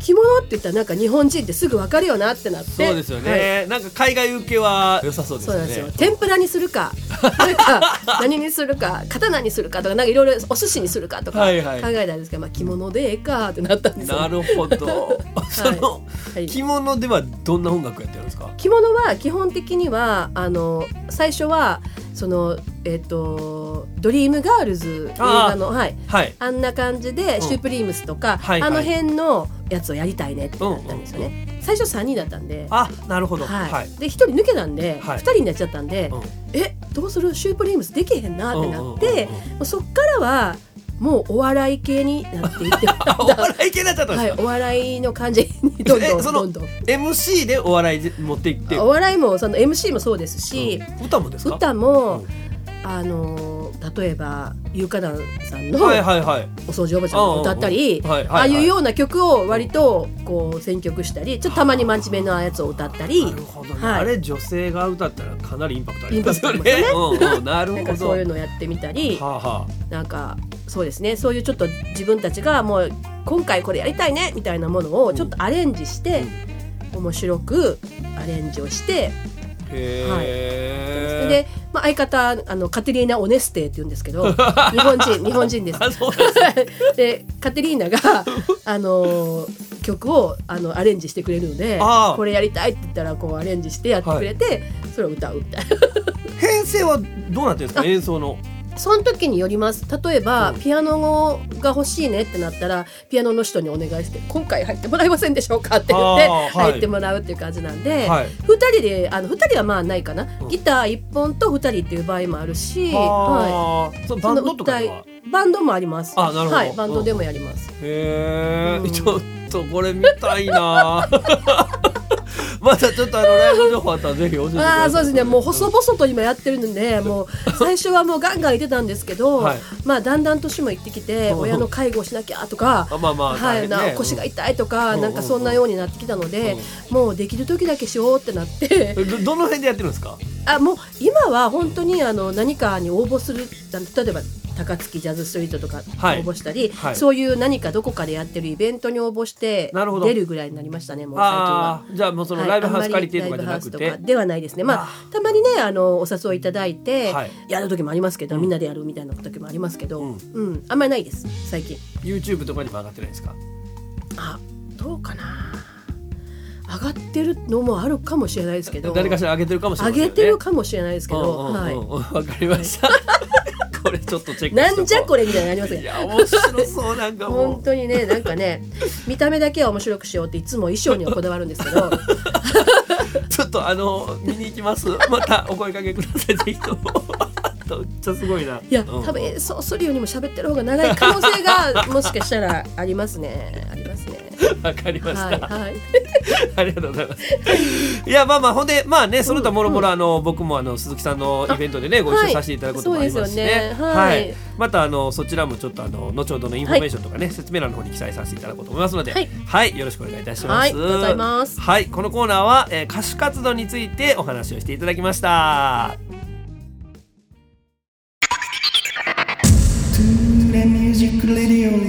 着物って言ったらなんか日本人ってすぐ分かるよなってなって。そうですよはい。ね、なんか海外受けは良さそうですよね。そうですよ。天ぷらにするか。(laughs) なんか何にするか刀にするかとかなんかいろいろお寿司にするかとか考えたんですけど、まあ、着物でええかってなったんですよ。なるほど。(laughs) その、はい。着物ではどんな音楽やってるんですか？着物は基本的にはあの最初はそのえっ、とドリームガールズ映画のはい。はい。あんな感じで、ん。シュープリームスとか、はいはい。あの辺のやつをやりたいねってなったんですよね、最初3人だったんで。あなるほど。はい。はい、で1人抜けたんで、はい。2人になっちゃったんで、うん。えどうする？シュープリームスできへんなってなって、うんうんうんうん。そっからはもうお笑い系になっていってあ (laughs) お笑い系になっちゃったんですか、はい、お笑いの感じにどんどん (laughs) どんどん。MC でお笑いで持っていって？お笑いもその MC もそうですし、うん。歌もですか？歌も、うん。あの例えばゆうかだんさんのはいはいはい。お掃除おばちゃんが歌ったり、ああいうような曲を割とこう選曲したりちょっとたまに真面目なやつを歌ったり。あれ女性が歌ったらかなりインパクトありますよね。なるほど。そういうのやってみたり。はあはなんかそうですね。そういうちょっと自分たちがもう今回これやりたいねみたいなものをちょっとアレンジして、面白くアレンジをしてあへえ、で、まあ、相方あのカテリーナ・オネステって言うんですけど (laughs) 日本人日本人です。で (laughs) カテリーナが (laughs) あの曲をあのアレンジしてくれるのでこれやりたいって言ったらこうアレンジしてやってくれて、それを歌うみたいな。編成はどうなってるんですか？あ演奏のその時によります。例えば、うん。ピアノが欲しいねってなったらピアノの人にお願いして「今回入ってもらえませんでしょうか?」って言って、入ってもらうっていう感じなんで、はい。2人であの2人はまあないかな、うん。ギター1本と2人っていう場合もあるし、ははあ、そバンドとかバンドもあります。あなるほど。はい、バンドでもやります、へえ、うん。(laughs) ちょっとこれ見たいな (laughs) (laughs) またちょっとあのライブ情報あったらぜひ教えてください。ああそうですね。もう細々と今やってるのでもう最初はもうガンガン言ってたんですけど、はい。まあだんだん年もいってきてうん。親の介護しなきゃとか (laughs) あまあまあはい、な腰が痛いとか、うんなんかそんなようになってきたので、もうできる時だけしようってなって。どどの辺でやってるんですか？あもう今は本当にあの何かに応募する例えば高槻ジャズストリートとかはい。応募したり、はい。そういう何かどこかでやってるイベントに応募して出るぐらいになりましたねもう最近は。じゃあもうそのはい。ライブハウス借りてとかではないですね。まあたまにねあのお誘いいただいて、はい。やる時もありますけど、うん。みんなでやるみたいな時もありますけど、ううんん。あんまりないです最近。YouTube とかにも上がってないですか？あどうかな上がってるのもあるかもしれないですけど。誰かしら上げてるかもしれませんよね。上げてるかもしれないですけど、はい、うんわかりました。これちょっとチェックなんじゃこれれみたいになりますいねや面白そうなんかも本当にねなんかね見た目だけは面白くしようっていつも衣装にはこだわるんですけど。う (laughs) ちょっとあの見に行きます？またお声かけくださいぜひとも。めっちゃすごいな。いや、うん。多分演奏するよりも喋ってる方が長い可能性がもしかしたらありますね。あります。ね (laughs) わかりました、はいはい (laughs) ありがとうございます。いやまあまあほんでまあねその他もろもろあの僕もあの鈴木さんのイベントでねご一緒させていただくこともありますしね。そうですよねはいまたあのそちらもちょっとあの後ほどのインフォメーションとかね、説明欄の方に記載させていただこうと思いますので、ははいい、よろしくお願いいたします。はいありがとうございますはいこのコーナーは、えー歌手活動についてお話をしていただきました。Music Radio.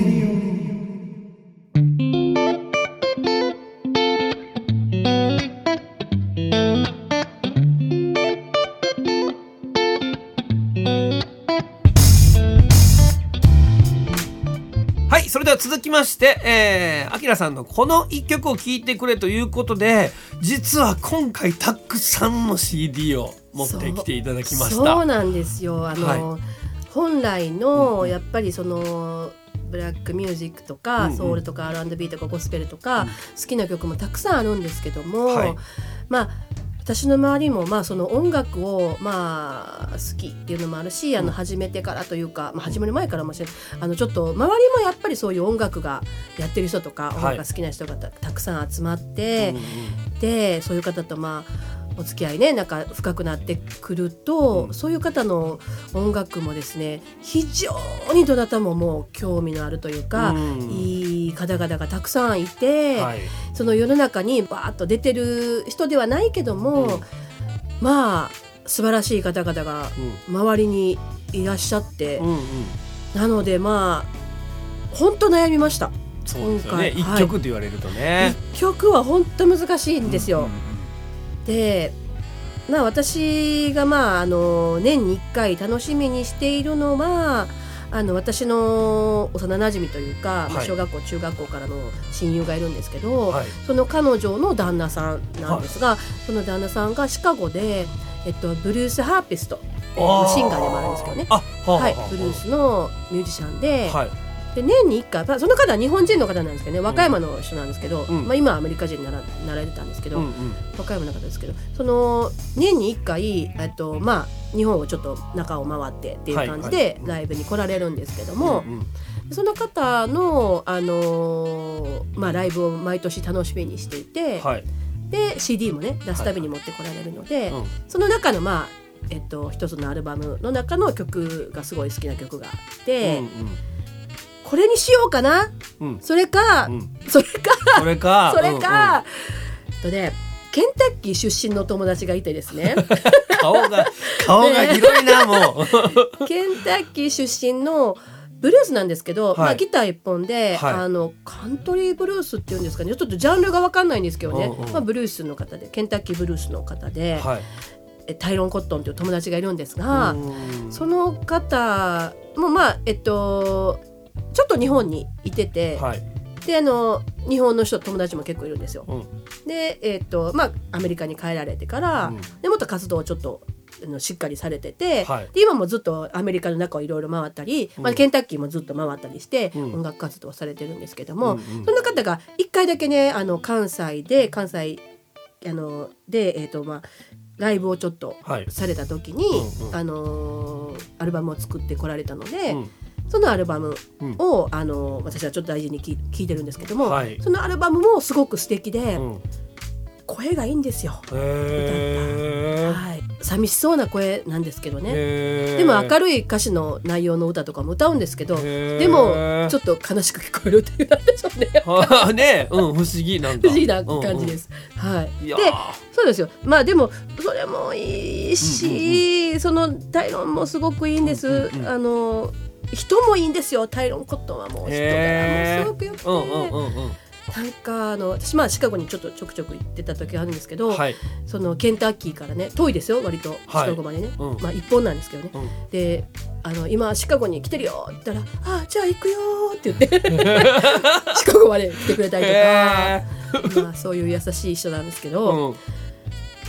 きまして、えー、アキラさんのこの一曲を聴いてくれということで実は今回たくさんの CD を持ってきていただきました。そうなんですよ。あの、は本来のやっぱりそのブラックミュージックとか、うんうん。ソウルとか R&B とかゴスペルとか、うん。好きな曲もたくさんあるんですけども、はい。まあ私の周りもまあその音楽をまあ好きっていうのもあるし、あの始めてからというか、まあ、始める前からもしれない。あのちょっと周りもやっぱりそういう音楽がやってる人とか、はい。音楽が好きな人がたたくさん集まって、でそういう方とまあお付き合いねなんか深くなってくると、うん。そういう方の音楽もですね非常にどなたももう興味のあるというか、うん。いい方々がたくさんいて、はい。その世の中にバーッと出てる人ではないけども、うん。まあ素晴らしい方々が周りにいらっしゃって、うんうん。なのでまあ本当悩みました。そうですよね。一今回。曲って言われるとね。一曲は本当難しいんですよ。うんうんで、まあ、私がまああの年に1回楽しみにしているのはあの私の幼なじみというか、小学校中学校からの親友がいるんですけど、はい。その彼女の旦那さんなんですが、その旦那さんがシカゴで、えっと、ブルースハーピストあシンガーでもあるんですけどね。はい、ブルースのミュージシャンで,、はい。で年に1回まあその方は日本人の方なんですけどね和歌山の人なんですけど、うん。まあ、今はアメリカ人にならなられてたんですけど、うんうん。和歌山の方ですけどその年に1回えっとまあ日本をちょっと中を回ってっていう感じはいでライブに来られるんですけども、うんうん。その方の、あのーまあ、ライブを毎年楽しみにしていて、はい。で CD もね出すたびに持ってこられるので、うん。その中のまあえっと、一つのアルバムの中の曲がすごい好きな曲があって、これにしようかな。うん。うんそれか、うん。それかそれか。そ (laughs) れうん。うんとねケンタッキー出身の友達がいてですね。(laughs) 顔が顔が広いなもう。(laughs) ケンタッキー出身のブルースなんですけど、はい。まあ、ギター一本で、はい。あのカントリーブルースっていうんですかね。ちょっとジャンルが分かんないんですけどね、うんうんまあ、ブルースの方でケンタッキーブルースの方で、はい。えタイロン・コットンという友達がいるんですが、うん。その方もまあえっとちょっと日本にいてて、はい。であの日本の人友達も結構いるんですよ。うん。で、えっとまあ、アメリカに帰られてから、うん。でもっと活動をちょっとあのしっかりされてて、はい。で今もずっとアメリカの中をいろいろ回ったり、まあ、うんケンタッキーもずっと回ったりして、うん。音楽活動をされてるんですけども、うんうんその方が一回だけねあの関西で関西あので、えっとまあ、ライブをちょっとはい。された時に、うんうん。あのーアルバムを作ってこられたので、うんそのアルバムうんを、あのー私はちょっと大事に聴いてるんですけども、はいそのアルバムもすごく素敵で、うん声がいいんですよ。へーはい、寂しそうな声なんですけどね。でも明るい歌詞の内容の歌とかも歌うんですけど、でもちょっと悲しく聞こえるっていうなんでしょうね。は (laughs) あねうん不思議なんか不思議な感じです。はい。うんうんいやで、そうですよ。まあでもそれもいいし、そのタイロンもすごくいいんです。うんうんうんあの人もいいんですよ。タイロンコットンはもう人柄もすごくよくて、なんかあの私まあシカゴにちょっとちょくちょく行ってた時があるんですけど、はい。そのケンタッキーからね遠いですよ割と。シはい。カゴまでね、うん。まあ一本なんですけどね。うん。であの今シカゴに来てるよって言ったら「あじゃあ行くよ」って言って。(laughs) シカゴまで来てくれたりとか。へまあそういう優しい人なんですけど、うん、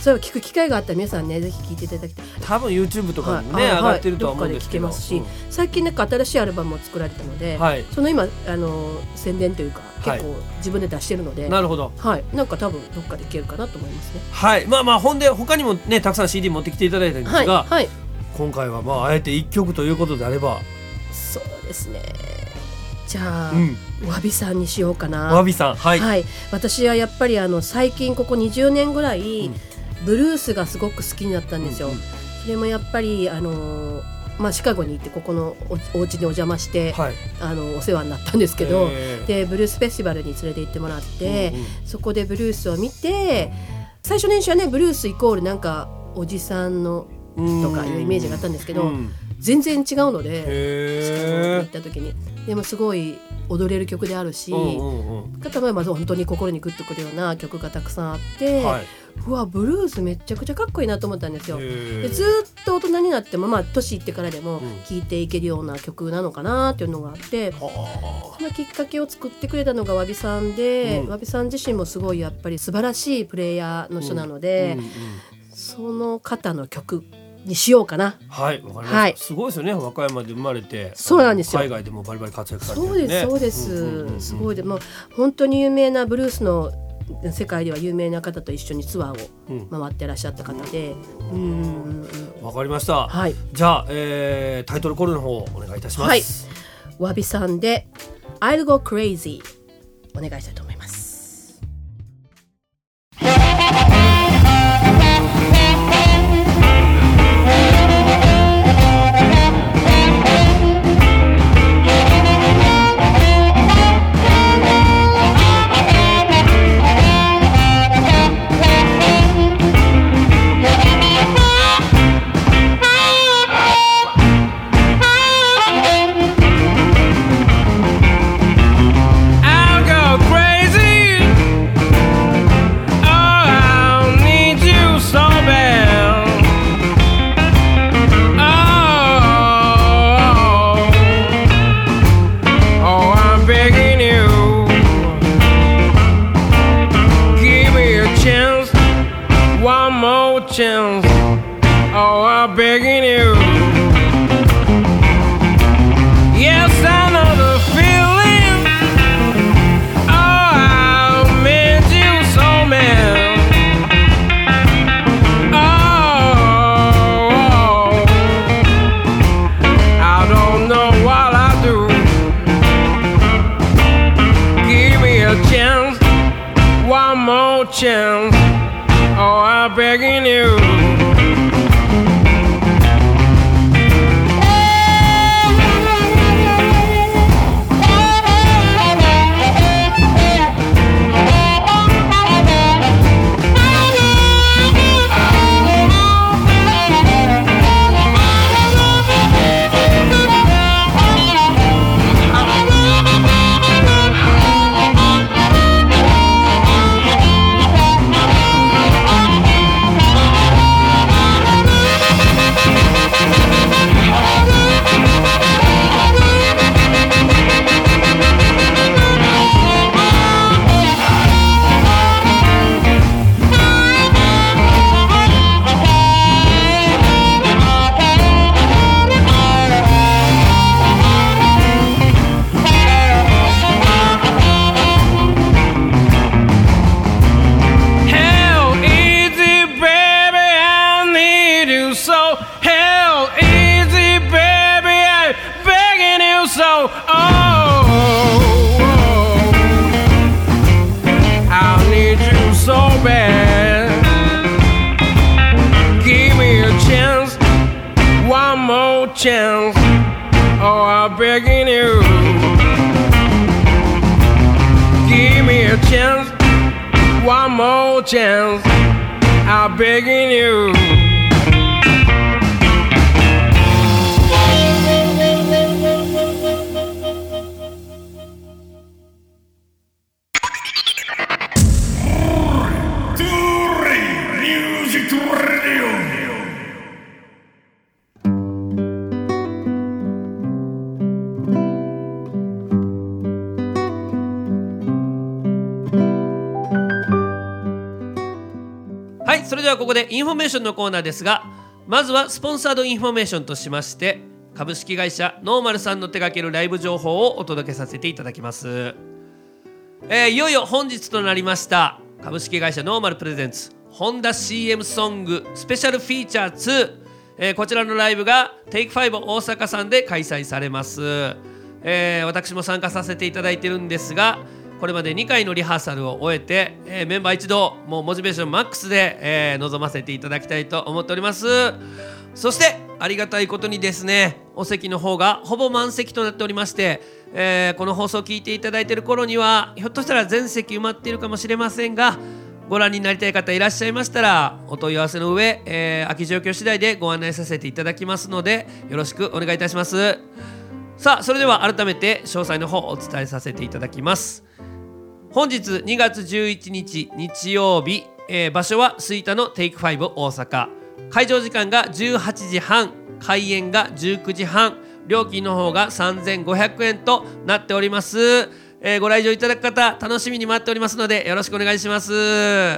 それを聞く機会があったら皆さんねぜひ聞いていただきたい。多分 YouTube とかにもね、はい上がってるとは思うんですけど、どっかで聞けますし、最近なんか新しいアルバムを作られたので、はい。その今あの宣伝というかはい。結構自分で出してるので、うんなるほど。はい、なんか多分どっかで聞けるかなと思いますね。はい。まあまあほんで他にもねたくさん CD 持ってきていただいたんですはい、が、はい、今回はまああえて1曲ということであれば、そうですね。じゃあ、うん、わびさんにしようかな。わびさんはい、はい、私はやっぱりあの最近ここ20年ぐらい、うんブルースがすごく好きになったんですよ。うんうん。それもやっぱりあのーまあシカゴに行ってここのおお家にお邪魔して、はい。あのお世話になったんですけど、えーでブルースフェスティバルに連れて行ってもらって、うん。うんそこでブルースを見て最初年始はねブルースイコールなんかおじさんのとかいうイメージがあったんですけど、うん。全然違うので、へ行った時に。でもすごい踊れる曲であるし、ーうんうんうん。かたまま本当に心にグッとくるような曲がたくさんあって、はい。うわブルースめっちゃくちゃかっこいいなと思ったんですよ。でずーっと大人になってもまあ年いってからでもうん。聴いていけるような曲なのかなっていうのがあって、はそのきっかけを作ってくれたのがわびさんで、うん。わびさん自身もすごいやっぱり素晴らしいプレイヤーの人なのあで、うんうん。その方の曲にしようかな。はいわかりました、はい。すごいですよね。和歌山で生まれて。そうなんですよ。海外でもバリバリ活躍されてそるね。うですそうです、すごいでもう本当に有名なブルースの世界では有名な方と一緒にツアーうん。を回ってらっしゃった方で、うんわかりました、はい。じゃあ、えー、タイトルコールの方お願いいたします、はい。わびさんで「I'll Go Crazy」お願いしたいと思います。One more chance. Oh, I'm begging you. Give me a chance one more chance. I'm begging you. はここでインフォメーションのコーナーですがまずはスポンサードインフォメーションとしまして株式会社ノーマルさんの手掛けるライブ情報をお届けさせていただきます、えーいよいよ本日となりました株式会社ノーマルプレゼンツホンダ CM ソングスペシャルフィーチャー2、えーこちらのライブが Take5 大阪さんで開催されます、えー私も参加させていただいてるんですがこれまで2回のリハーサルを終えて、えーメンバー一同もうモチベーションマックスで、えー臨ませていただきたいと思っております。そしてありがたいことにですねお席の方がほぼ満席となっておりまして、えーこの放送を聞いていただいている頃にはひょっとしたら全席埋まっているかもしれませんがご覧になりたい方いらっしゃいましたらお問い合わせの上、えー空き状況次第でご案内させていただきますのでよろしくお願いいたします。さあそれでは改めて詳細の方お伝えさせていただきます。本日2月11日日曜日、えー場所は吹田のテイク5大阪。開場時間が18時半開演が19時半料金の方が3500円となっております、えーご来場いただく方楽しみに待っておりますのでよろしくお願いします。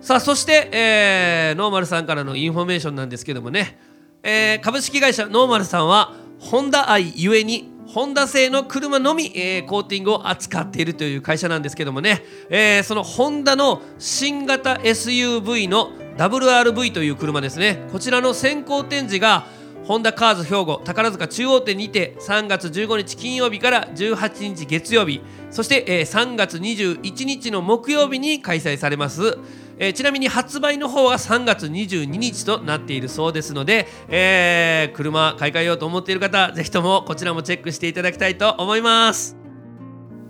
さあそして、えーノーマルさんからのインフォメーションなんですけどもね、えー株式会社ノーマルさんはホンダ愛ゆえにホンダ製の車のみ、えーコーティングを扱っているという会社なんですけどもね、えーそのホンダの新型 SUV の WRV という車ですね。こちらの先行展示がホンダカーズ兵庫宝塚中央店にて3月15日金曜日から18日月曜日そして、えー3月21日の木曜日に開催されます、えーちなみに発売の方は3月22日となっているそうですので、えー車買い替えようと思っている方ぜひともこちらもチェックしていただきたいと思います。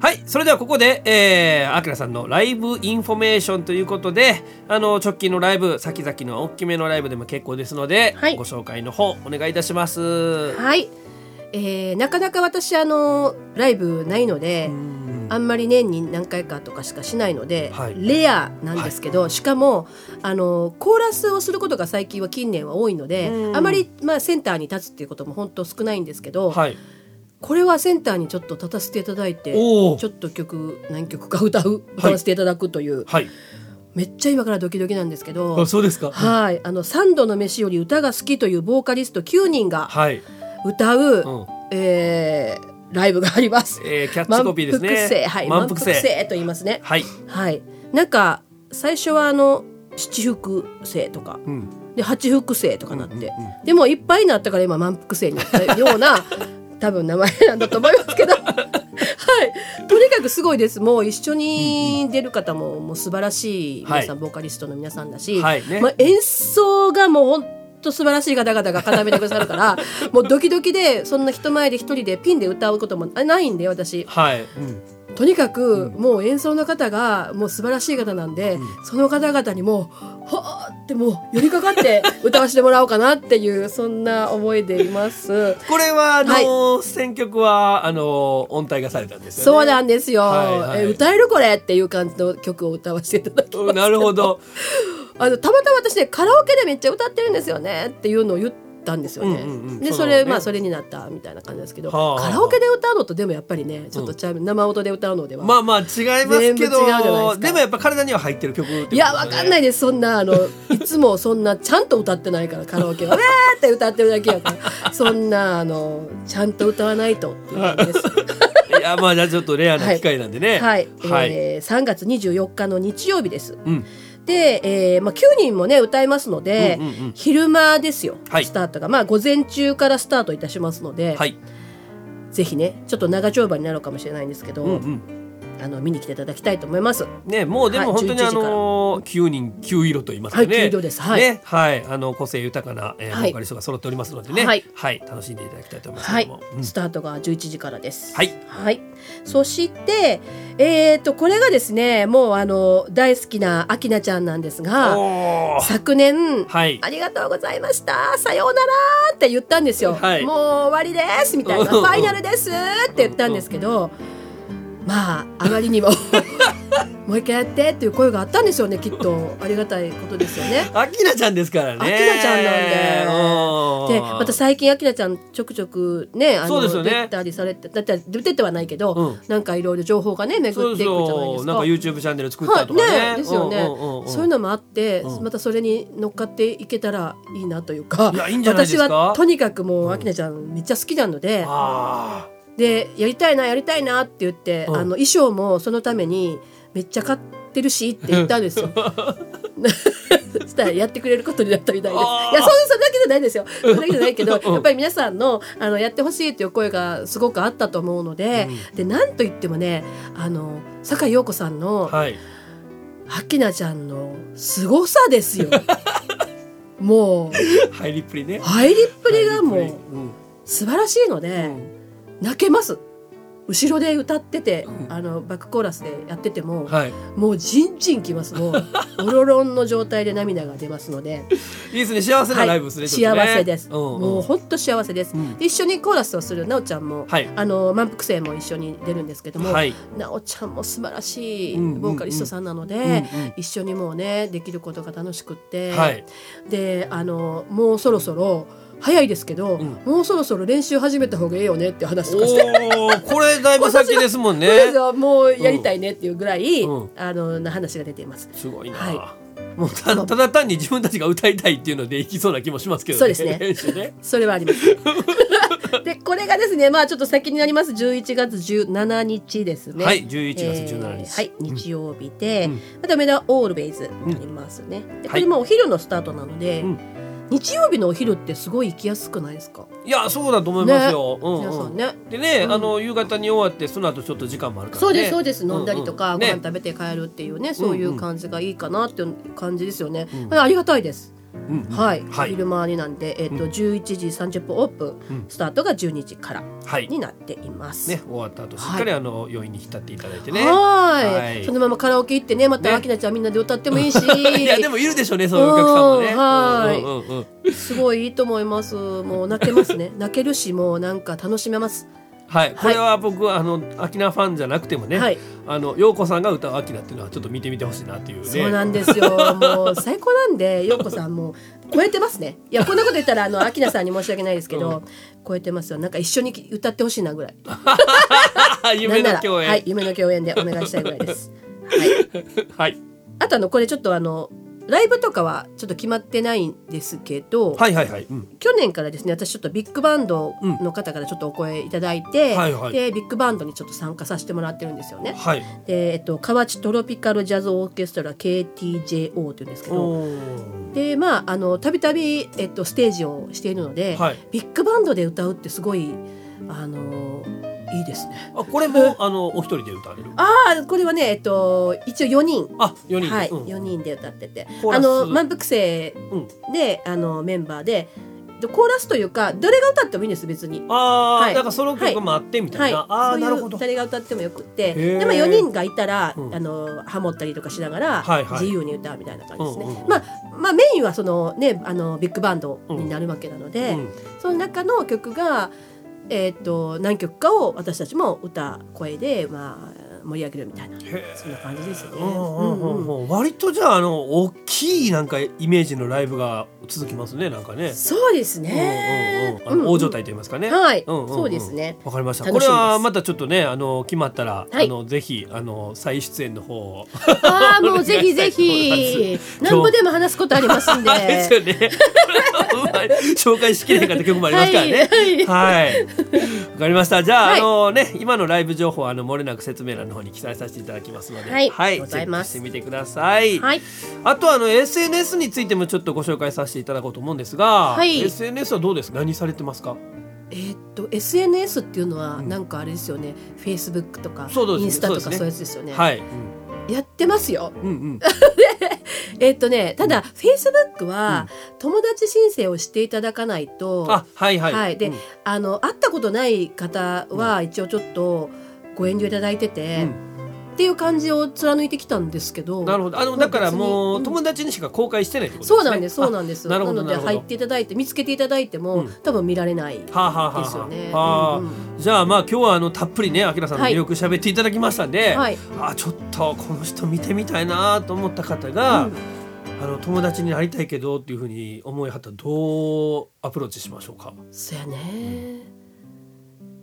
はいそれではここで、えー、アキラさんのライブインフォメーションということであの直近のライブ先々の大きめのライブでも結構ですので、はい。ご紹介の方お願いいたします。はい、えーなかなか私あのライブないので、あんまり年に何回かとかしかしないので、はい。レアなんですけど、しかもあのコーラスをすることが最近は近年は多いので、うん。あまり、まあ、センターに立つっていうことも本当少ないんですけど、はい、これはセンターにちょっと立たせていただいてちょっと曲何曲か歌う歌わせていただくという、はい、めっちゃ今からドキドキなんですけど。そうですか。はい、あの三度の飯より歌が好きというボーカリスト9人がはい、歌う、うん。えーライブがあります。えーキャッチコピーですね。満腹性、はい、満腹性。性と言いますね。はい、はい、なんか最初はあの七福星とか、うん、で八福星とかなって、うんうんでもいっぱいになったから今満腹星になったような (laughs) 多分名前なんだと思いますけど。はい、とにかくすごいです。もう一緒に出る方ももう素晴らしい皆さん、はボーカリストの皆さんだし、はいねまあ、演奏がもう本当素晴らしい方々が固めてくださるから (laughs) もうドキドキでそんな人前で一人でピンで歌うこともあないんで私。はい、うん、とにかくもう演奏の方がもう素晴らしい方なんで、その方々にもうはあってもう寄りかかって (laughs) 歌わせてもらおうかなっていうそんな思いでいます。これはあのー選曲はあのー音体がされたんですよね。そうなんですよ、はいはい。え歌えるこれっていう感じの曲を歌わせていただきまなるほど。(laughs) あのたまたま私ねカラオケでめっちゃ歌ってるんですよねっていうのを言ったんですよね。うんうんうんでそのねまあそれになったみたいな感じですけど、はあはあカラオケで歌うのとでもやっぱりねちょっとちゃう、生音で歌うのでは。まあまあ違いますけど、全部違うじゃないですかでもやっぱ体には入ってる曲ってことだねいやわかんないですそんなあの (laughs) いつもそんなちゃんと歌ってないからカラオケは「えー!」って歌ってるだけやからそんなあのちゃんと歌わないとっていう感じです。(laughs) いやまあじゃあちょっとレアな機会なんでね。はい、はい。えー3月24日の日曜日です。うん。で、えーまあ、9人もね歌いますので、うんうんうん昼間ですよ、はいスタートがまあ午前中からスタートいたしますので、はい。ぜひねちょっと長丁場になるかもしれないんですけど、うんうん。あの見に来ていただきたいと思います。ねもうでもはい本当に11あのー九人九色と言いますかね。はい九色です。はい。ねはいあの個性豊かな、えーはい。ボーカリストが揃っておりますのでね。はい。楽しんでいただきたいと思います。はい。うん、スタートが11時からです。はい。はい、そして、えー、とこれがですねもうあの大好きなあきなちゃんなんですが昨年、はい。ありがとうございました。さようならって言ったんですよ、はい。もう終わりですみたいな。うん。ファイナルですって言ったんですけどまああまりにも (laughs) もう一回やってっていう声があったんですよねきっと。ありがたいことですよね。アキナちゃんですからね。アキナちゃんなんで。でまた最近あきらちゃんちょくちょくねあのね。出たりされてだって出ててはないけど、うん。なんかいろいろ情報がね巡っていくじゃないですか。そうなんか YouTube チャンネル作ったとかね,、はい、ねですよね、そういうのもあって、うん。またそれに乗っかっていけたらいいなというか。いやいいんじゃないですか？私はとにかくもうあきなちゃんめっちゃ好きなので、あでやりたいなやりたいなって言って、うん。あの衣装もそのためにめっちゃ買ってるしって言ったんですよ。そしたらやってくれることになったみたいです。いやそうそれだけじゃないですよ。それだけじゃないけど、うん。やっぱり皆さんのあのやってほしいっていう声がすごくあったと思うので、でなんといってもねあの酒井陽子さんのあはい。はきなちゃんの凄さですよ。(laughs) もう。入りっぷりね。入りっぷりがもううん。素晴らしいので。泣けます。後ろで歌ってて、あのバックコーラスでやってても、はい。もうじんじんきます。もうおろろんの状態で涙が出ますので、(laughs) いいですね。幸せなライブですね、ちょっとね。幸せです、うんうん。もう本当幸せです、うん。で一緒にコーラスをするなおちゃんも、はい。あの満腹生も一緒に出るんですけども、はい。なおちゃんも素晴らしいうんうんうん。ボーカリストさんなので、うんうん。一緒にもうねできることが楽しくって、はい。であのもうそろそろ早いですけど、ん。もうそろそろ練習始めた方がいいよねって話とかして。おおこれだいぶ先ですもんね。そうですよもうやりたいねっていうぐらい、うん。あのな話が出ています。すごいな、はもうたただ単に自分たちが歌いたいっていうのでいきそうな気もしますけどそうですね。練 (laughs) 習ね。それはあります。(laughs) でこれがですねまあちょっと先になります。11月17日ですね。はい11月17日はい日曜日で、うん。また梅田オールベイズになりますね。でこはい。れもお昼のスタートなので、うん日曜日のお昼ってすごい行きやすくないですか？いやそうだと思いますよ、うんうん。皆さんね。でね、うん。あの夕方に終わってその後ちょっと時間もあるからね。そうですそうです。飲んだりとか、うんうん。ご飯ね食べて帰るっていうねそういう感じがいいかなっていう感じですよね。うん。ありがたいです。うんうん。はい、はい。昼間になんで、えっとうん。11時30分オープン、うん。スタートが12時からはい。になっています。ね終わった後しっかりあの余韻に浸っていただいてね。はーい。はい。そのままカラオケ行ってねまね。たあきなちゃんみんなで歌ってもいいし。(laughs) いやでもいるでしょうねそういうお客さんもね。うんはいうんうんうん。すごいいいと思います。もう泣けますね。泣けるしもうなんか楽しめますはい、これは僕はあのアキナファンじゃなくてもね、はい。あの陽子さんが歌うアキナっていうのはちょっと見てみてほしいなっていう。ね。そうなんですよ。もう最高なんでようこさんもう超えてますね。(laughs) いやこんなこと言ったらあのあきなさんに申し訳ないですけど、超えてますよ。なんか一緒に歌ってほしいなぐらい。(laughs) 夢の共演。はい夢の共演でお願いしたいぐらいです。はい。(laughs) はい、あとあのこれちょっとあのライブとかはちょっと決まってないんですけど、はいはいはい。うん去年からですね私ちょっとビッグバンドの方からちょっとお声いただいて、はいはいでビッグバンドにちょっと参加させてもらってるんですよね。はい。で、えっと、河内トロピカルジャズオーケストラ KTJO っていうんですけどでまああのたびたび、えっと、ステージをしているので、はいビッグバンドで歌うってすごいあのいいですね。あこれもあのお一人で歌われる？ああこれはね、えっと、一応4人。あ四人で？はい、うん。4人で歌ってて。あの満腹生で、あのメンバーで。でコーラスというか誰が歌ってもいいんです別に。ああ、はい。なんかその曲もあってみたはい。い、な。ああそういなるほど。う誰が歌ってもよくって。ー。でも4人がいたら、うん。あのハモったりとかしながら、はいはい。自由に歌うみたいな感じですね、まあ、まあメインはそのねあのビッグバンドになるわけなので、うん。その中の曲が、えー、と何曲かを私たちも歌声で、まあ、盛り上げるみたいなへそんな感じですよね。割とじゃああの大きいなんかイメージのライブが続きますねなんかね。そうですうんね。うんうん、あの大所帯と言いますかね。はい、そうですね。わかりました。これはまたちょっとね、あの決まったら、はいあのぜひあの再出演の方を。ああ、もうぜひぜひ、何ぼでも話すことありますんで。ですよね。(laughs) 紹介しきれなかった曲もありますからね。はい。わ、かりました。じゃあ、はいあのね、今のライブ情報はあの漏れなく説明欄の方に記載させていただきますので、はいチございますェックしてみてください。はい、あとあの SNS についてもちょっとご紹介させていただこうと思うんですが、はい SNS はどうですか？何されてますか？えーっと SNS っていうのはうんなんかあれですよね、Facebook とかインスタとかそういうやつですよね。はい。やってますよ。うんうん。(laughs) えーっとね、ただ Facebook は友達申請をしていただかないと、あ、はいはい。はいでうんあの会ったことない方は一応ちょっとご遠慮いただいてて、うん。っていう感じを貫いてきたんですけど。なるほど。あのまあだからもううん。友達にしか公開してないってことそうなんです、そうなんです。なるほどので入っていただいて見つけていただいても、うん。多分見られないですよね。じゃあまあ今日はあのたっぷりねあきらさんの魅力喋っていただきましたんで、はい。あちょっとこの人見てみたいなと思った方が、うん。あの友達になりたいけどっていうふうに思いはったらどうアプローチしましょうか？そうやね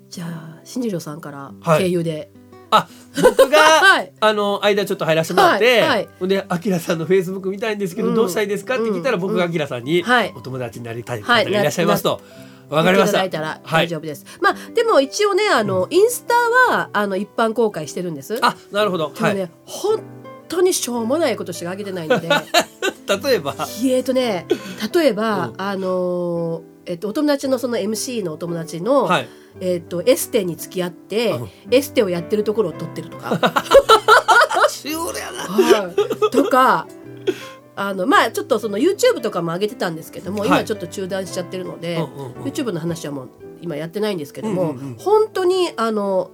じゃあ新次郎さんからはい。経由で、あ僕が、(laughs) はい。あの間ちょっと入らせてもらって、はいはい。で「あきらさんのフェイスブック見たいんですけど、うん。どうしたらいいですか?」って聞いたら、うん僕があきらさんに、はい。お友達になりたい方はい。がいらっしゃいますと。わかりました。いただいたらはい。大丈夫です、まあでも一応ねあの、インスタはあの一般公開してるんです。あ、なるほど。でもね、はい。本当にしょうもないことしか上げてないので。(laughs) 例えば、えっとね例えば、うん。あのえっと、お友達のその MC のお友達の、はい。えっと、エステに付き合って、うん。エステをやってるところを撮ってるとか。(laughs) シュールやな。はい、とかあのまあちょっとその YouTube とかも上げてたんですけども、はい。今ちょっと中断しちゃってるので、うんうんうん。YouTube の話はもう今やってないんですけども、うんうんうん。本当にあの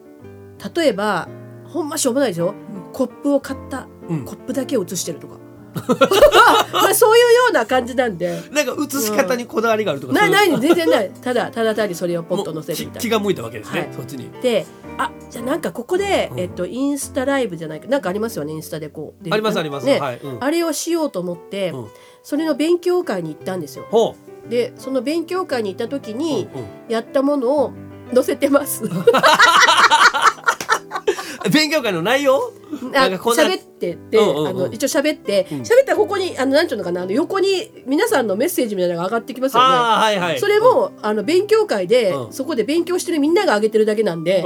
例えばほんましょうもないですよ、コップを買った。うん。コップだけを写してるとか (laughs) まあそういうような感じなんで。なんか映し方にこだわりがあるとか。ないないそう全然ないただただ単にそれをポッと載せるみたいな。気気が向いたわけですね。はいそっちに。であじゃあなんかここで、うんえっと、インスタライブじゃないかなんかありますよねインスタでこうありますあります。ねはい。うんあれをしようと思って、うんそれの勉強会に行ったんですよ。ほでその勉強会に行った時う。にうんうんやったものを載せてます。(laughs) 勉強会の内容？喋ってて、うんうんうん。あの一応喋って。うん。喋ったらここにあのなんていうのかな？あの横に皆さんのメッセージみたいなのが上がってきますよね。はいはい。それもあの勉強会で、うん。そこで勉強してるみんなが上げてるだけなんで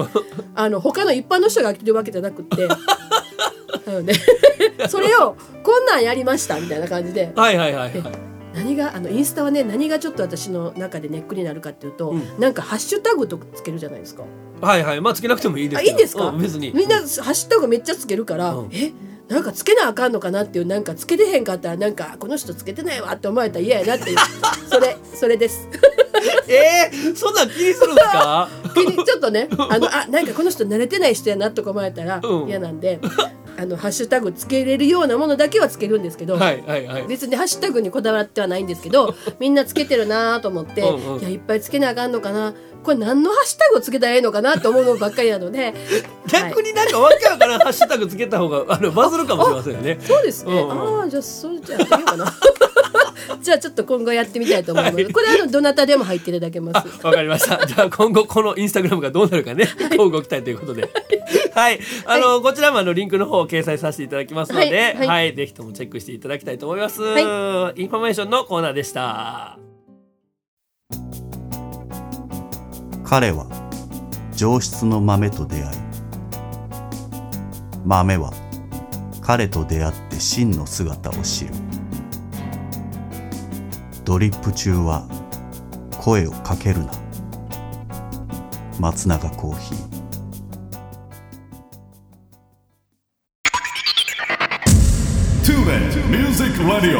あの他の一般の人が上げてるわけじゃなくって。(laughs) なので (laughs) それをこんなんやりましたみたいな感じで。はいはいはいはい。何があのインスタはね何がちょっと私の中でネックになるかっていうと、うんなんかハッシュタグとかつけるじゃないですかはいはい。まあつけなくてもいいです。いいんですか、うん別に。みんなハッシュタグめっちゃつけるから、うんえ？なんかつけなあかんのかなっていうなんかつけてへんかったらなんかこの人つけてないわって思われたら嫌やなっていう (laughs) それそれです (laughs) えー、そんなん気にするんですか？(laughs) 気にちょっとねあのあなんかこの人慣れてない人やなとか思われたらうん嫌なんで、あのハッシュタグつけれるようなものだけはつけるんですけど、はいはいはい。別にハッシュタグにこだわってはないんですけど (laughs) みんなつけてるなと思ってうんうんいやいっぱいつけなあかんのかなこれ何のハッシュタグをつけたらええのかなと思うのばっかりなので (laughs) 逆になんかわけわからん (laughs) ハッシュタグつけた方があのバズるかもしれませんよね。そうですね。うんうんああ、じゃあ、それじゃあやってみようかな。(laughs) じゃあ、ちょっと今後やってみたいと思います。これ、あの、どなたでも入っていただけます。わかりました。じゃあ今後このインスタグラムがどうなるかね、乞うご期待ということで。はい。あの、こちらもあのリンクの方を掲載させていただきますので、はいは、はいいぜひともチェックしていただきたいと思います。はインフォメーションのコーナーでした。彼は上質の豆と出会い豆は彼と出会って真の姿を知るドリップ中は声をかけるな松永コーヒー TuneIn Music Radio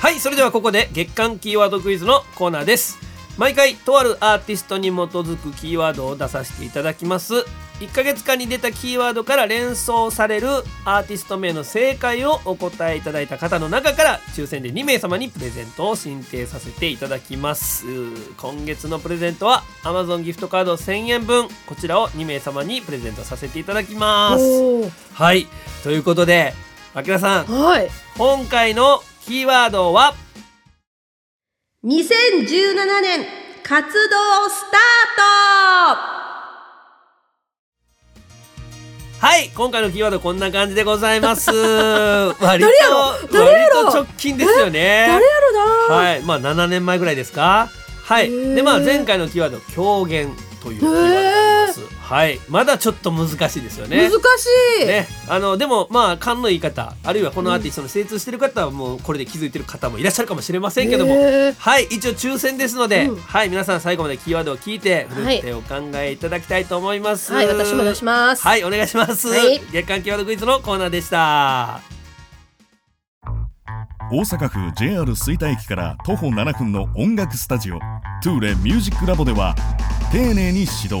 はい、それではここで月間キーワードクイズのコーナーです。毎回とあるアーティストに基づくキーワードを出させていただきます。1ヶ月間に出たキーワードから連想されるアーティスト名の正解をお答えいただいた方の中から抽選で2名様にプレゼントを申請させていただきます。今月のプレゼントは Amazon ギフトカード1000円分こちらを2名様にプレゼントさせていただきます。はい、ということで、あきらさん、はい。今回のキーワードは？2017年活動スタはい今回のキーワードこんな感じでございます。(laughs) 割と割と直近ですよね。誰やろな？はいまあ7年前ぐらいですか？はいでまあ前回のキーワード狂言というキーワードはい。まだちょっと難しいですよね。難しい、ね、あのでもまあ勘のいい方あるいはこのアーティストの精通してる方はもうこれで気づいてる方もいらっしゃるかもしれませんけども。へー。はい。一応抽選ですので、うん。はい。皆さん最後までキーワードを聞いてふるお考えいただきたいと思います。はい。私も出します。はい。お願いします、はい。月間キーワードクイズのコーナーでした。大阪府 JR 吹田駅から徒歩7分の音楽スタジオトゥーレミュージックラボでは丁寧に指導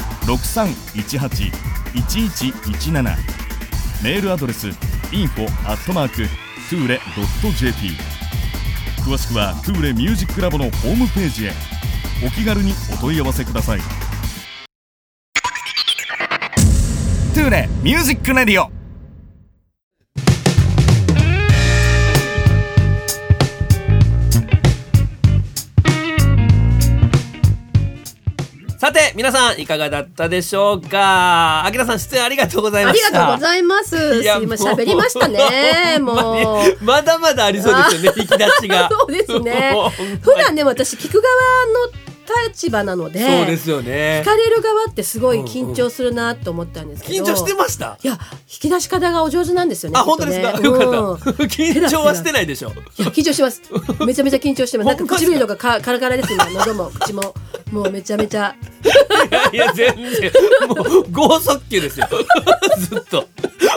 6318-1117メールアドレス info アットマークトゥーレ .jp 詳しくはトゥーレミュージックラボのホームページへ。お気軽にお問い合わせください。トゥーレミュージックレディオ。皆さんいかがだったでしょうか？あきらさん出演ありがとうございました。ありがとうございます。すいません喋りましたね。(laughs) もう。まだまだありそうですよね引き出しがそうですね (laughs) 普段ね私聞く側の立場なのでそうですよね。聞かれる側ってすごい緊張するなと思ったんですけど、緊張してました？いや引き出し方がお上手なんですよねあ本当ですか、うん。緊張はしてないでしょ？いや緊張してます。めちゃめちゃ緊張してます。なんか唇とかかカラカラです今喉も口も。もうめちゃめちゃ。いや全然。もう剛速球ですよ。(laughs) ずっと。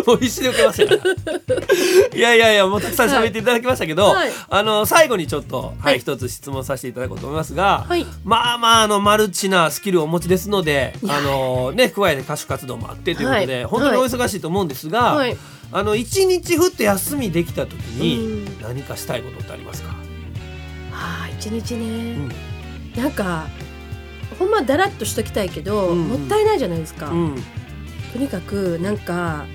もう必死で受けましたいやいやいやもうたくさん喋っていただきましたけど、はい。あの最後にちょっとはい、はい。一つ質問させていただこうと思いますが、はい。まあまああのマルチなスキルをお持ちですのであのね加えて歌手活動もあってということで、はい。本当にお忙しいと思うんですが、はい。あの一日ふって休みできた時にうん。何かしたいことってありますか、あー一日ね、うん。なんかほんまだらっとしときたいけど、うんうん。もったいないじゃないですか、うん。とにかくなんか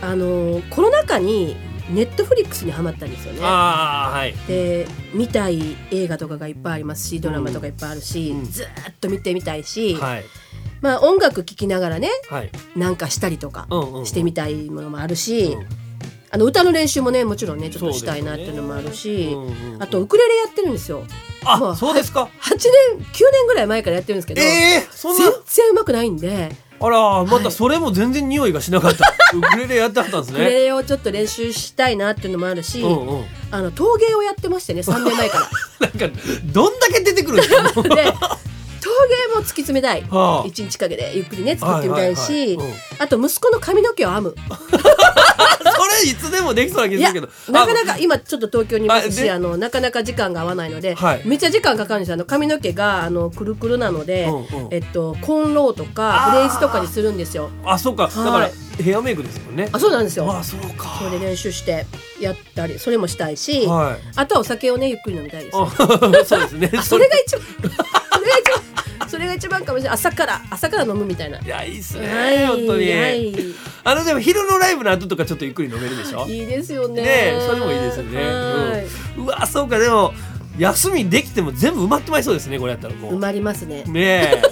あのコロナ禍にネットフリックスにハマったんですよね。はい。で見たい映画とかがいっぱいありますしドラマとかいっぱいあるし、うん。ずーっと見てみたいし、はい。まあ音楽聴きながらねはい。なんかしたりとかうんうんうん。してみたいものもあるし、うん。あの歌の練習もねもちろんねちょっとしたいなっていうのもあるし、ねうんうんうん。あとウクレレやってるんですよ。あ、まあそうですか？8年9年ぐらい前からやってるんですけど、ええそんな？全然うまくないんであらまたそれも全然匂いがしなかった。ウクレレやってはったんですウクレね。レをちょっと練習したいなっていうのもあるし、うんうん。あの陶芸をやってましてね3年前から。(laughs) なんかどんだけ出てくるんですか？(laughs) で陶芸も突き詰めたい、はあ。一日かけてゆっくりね作ってみたいし、はいはいはい。うん。あと息子の髪の毛を編む。(laughs) それいつでもできそうな気するけど。なかなか今ちょっと東京にいますしあのなかなか時間が合わないので、はい。めっちゃ時間かかるんですよ。あの髪の毛があのくるくるなので、うんうん。えっと、コンローとかブレイズとかにするんですよ。あ、そうか。だからはいヘアメイクですもんね。あそうなんですよ。あ、そうか。それで練習してやったりそれもしたいし、はい。あとはお酒をねゆっくり飲みたいです、ね、あそうですね。あそれが一番 (laughs) それが一番かもしれない朝から朝から飲むみたいないやいいっすはね。い本当に。はいあのでも昼のライブの後とかちょっとゆっくり飲めるでしょ？いいですよね。ねえそれもいいですよね。はいうんうわそうかでも休みできても全部埋まってまいそうですねこれやったらもう。埋まりますね。ね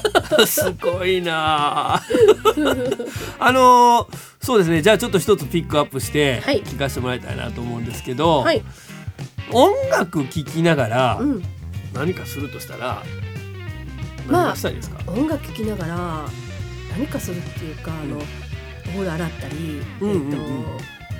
え (laughs) すごいなあ (laughs) あのーそうですねじゃあちょっと一つピックアップしてはい聞かせてもらいたいなと思うんですけど、はい。音楽聴きながらうん。何かするとしたらまあ音楽聴きながら何かするっていうかあのお風呂洗ったり、うんうんうん。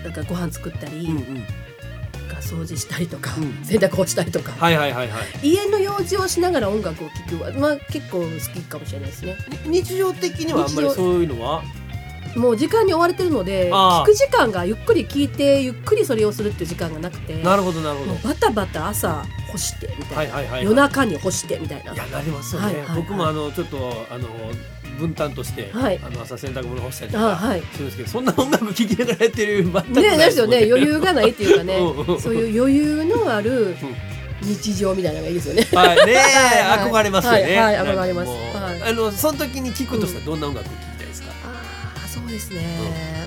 えっとなんかご飯作ったり、うんうん、なんか掃除したりとか、うん。洗濯をしたりとか、はいはいはいはい。家の用事をしながら音楽を聴くはまあ結構好きかもしれないですね。日常的にはあんまりそういうのは？もう時間に追われてるので聞く時間がゆっくり聞いてゆっくりそれをするっていう時間がなくてなるほどなるほど。もうバタバタ朝干してみたいな、はいはいはい夜中に干してみたいな。いやなりますよね、はいはいはい。僕もあのちょっとあの分担として、はい。あの朝洗濯物干したりとかあはい。するんですけど、そんな音楽聴きながらやってる全くないね、ですよね。余裕がないっていうかね (laughs) うん。うんそういう余裕のある日常みたいなのがいいですよね。はい、ねえ、はい憧れますよね。はいはい憧れます。もうはい。あの、その時に聞くとしたら、どんな音楽聴ですか。ああそうですね、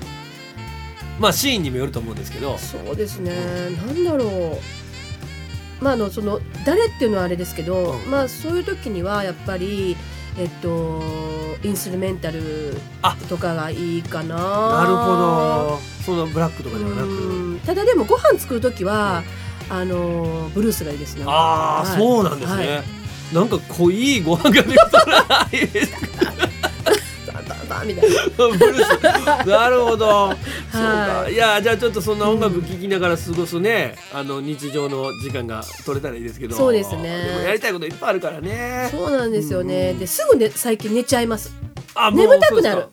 まあ、シーンにもよると思うんですけど。そうですね。なんだろう。まああのその誰っていうのはあれですけど、うん。まあそういう時にはやっぱりえっとインスルメンタルあ。とかがいいかな。なるほど。そのブラックとかではなく。うん。ただでもご飯作る時は、あのブルースがいいですね。ああ、はい。そうなんですはい。ね。なんか濃いご飯が出たらいいですバンバンバンみたいな。ブルース。(laughs) なるほど、そうか。はい。いやじゃあちょっとそんな音楽聴きながら過ごすね、あの日常の時間が取れたらいいですけど。そうですね。でもやりたいこといっぱいあるからね。そうなんですよね、ですぐね最近寝ちゃいます。あ眠たくなる。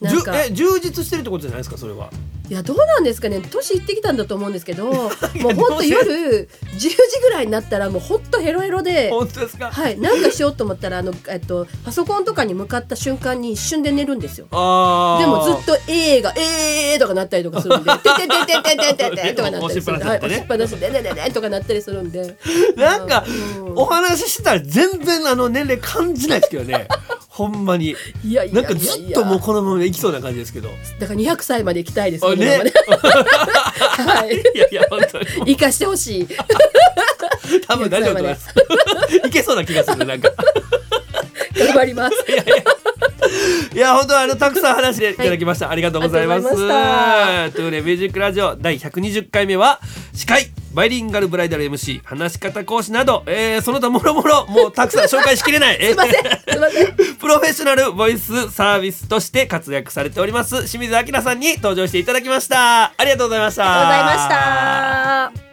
なんか。え充実してるってことじゃないですかそれはいやどうなんですかね。年いってきたんだと思うんですけど (laughs) もうほんと夜10時ぐらいになったらもうほんとヘロヘロで。本当ですか？はい、なんかしようと思ったらあの、えっと、パソコンとかに向かった瞬間に一瞬で寝るんですよ。でもずっと「えー」が「えー」とかなったりとかするんで「(laughs) てててててててて」とかなったりする。んではい押しっぱなしだってね押しっぱなしで「ねねね」とかなったりするんで。(laughs) なんかうん。お話ししてたら全然あの年齢感じないですけどね。ほんまに。いやいやなんかずっともうこのままいきそうな感じですけど。だから200歳まで行きたいですあねこのままね (laughs) はい。いやいや本当に。生かしてほしい。多分大丈夫だと思います。いけそうな気がするなんか。頑張ります。いや (laughs) 本当あのたくさん話していただきました、ありがとうございます。ありがとうございました。トゥーレミュージックラジオ第120回目は司会バイリンガルブライダル MC 話し方講師など、えー、その他もろもろもうたくさん (laughs) 紹介しきれない。すすいません。すいません。(laughs) プロフェッショナルボイスサービスとして活躍されております清水明さんに登場していただきました。ありがとうございました。ありがとうございました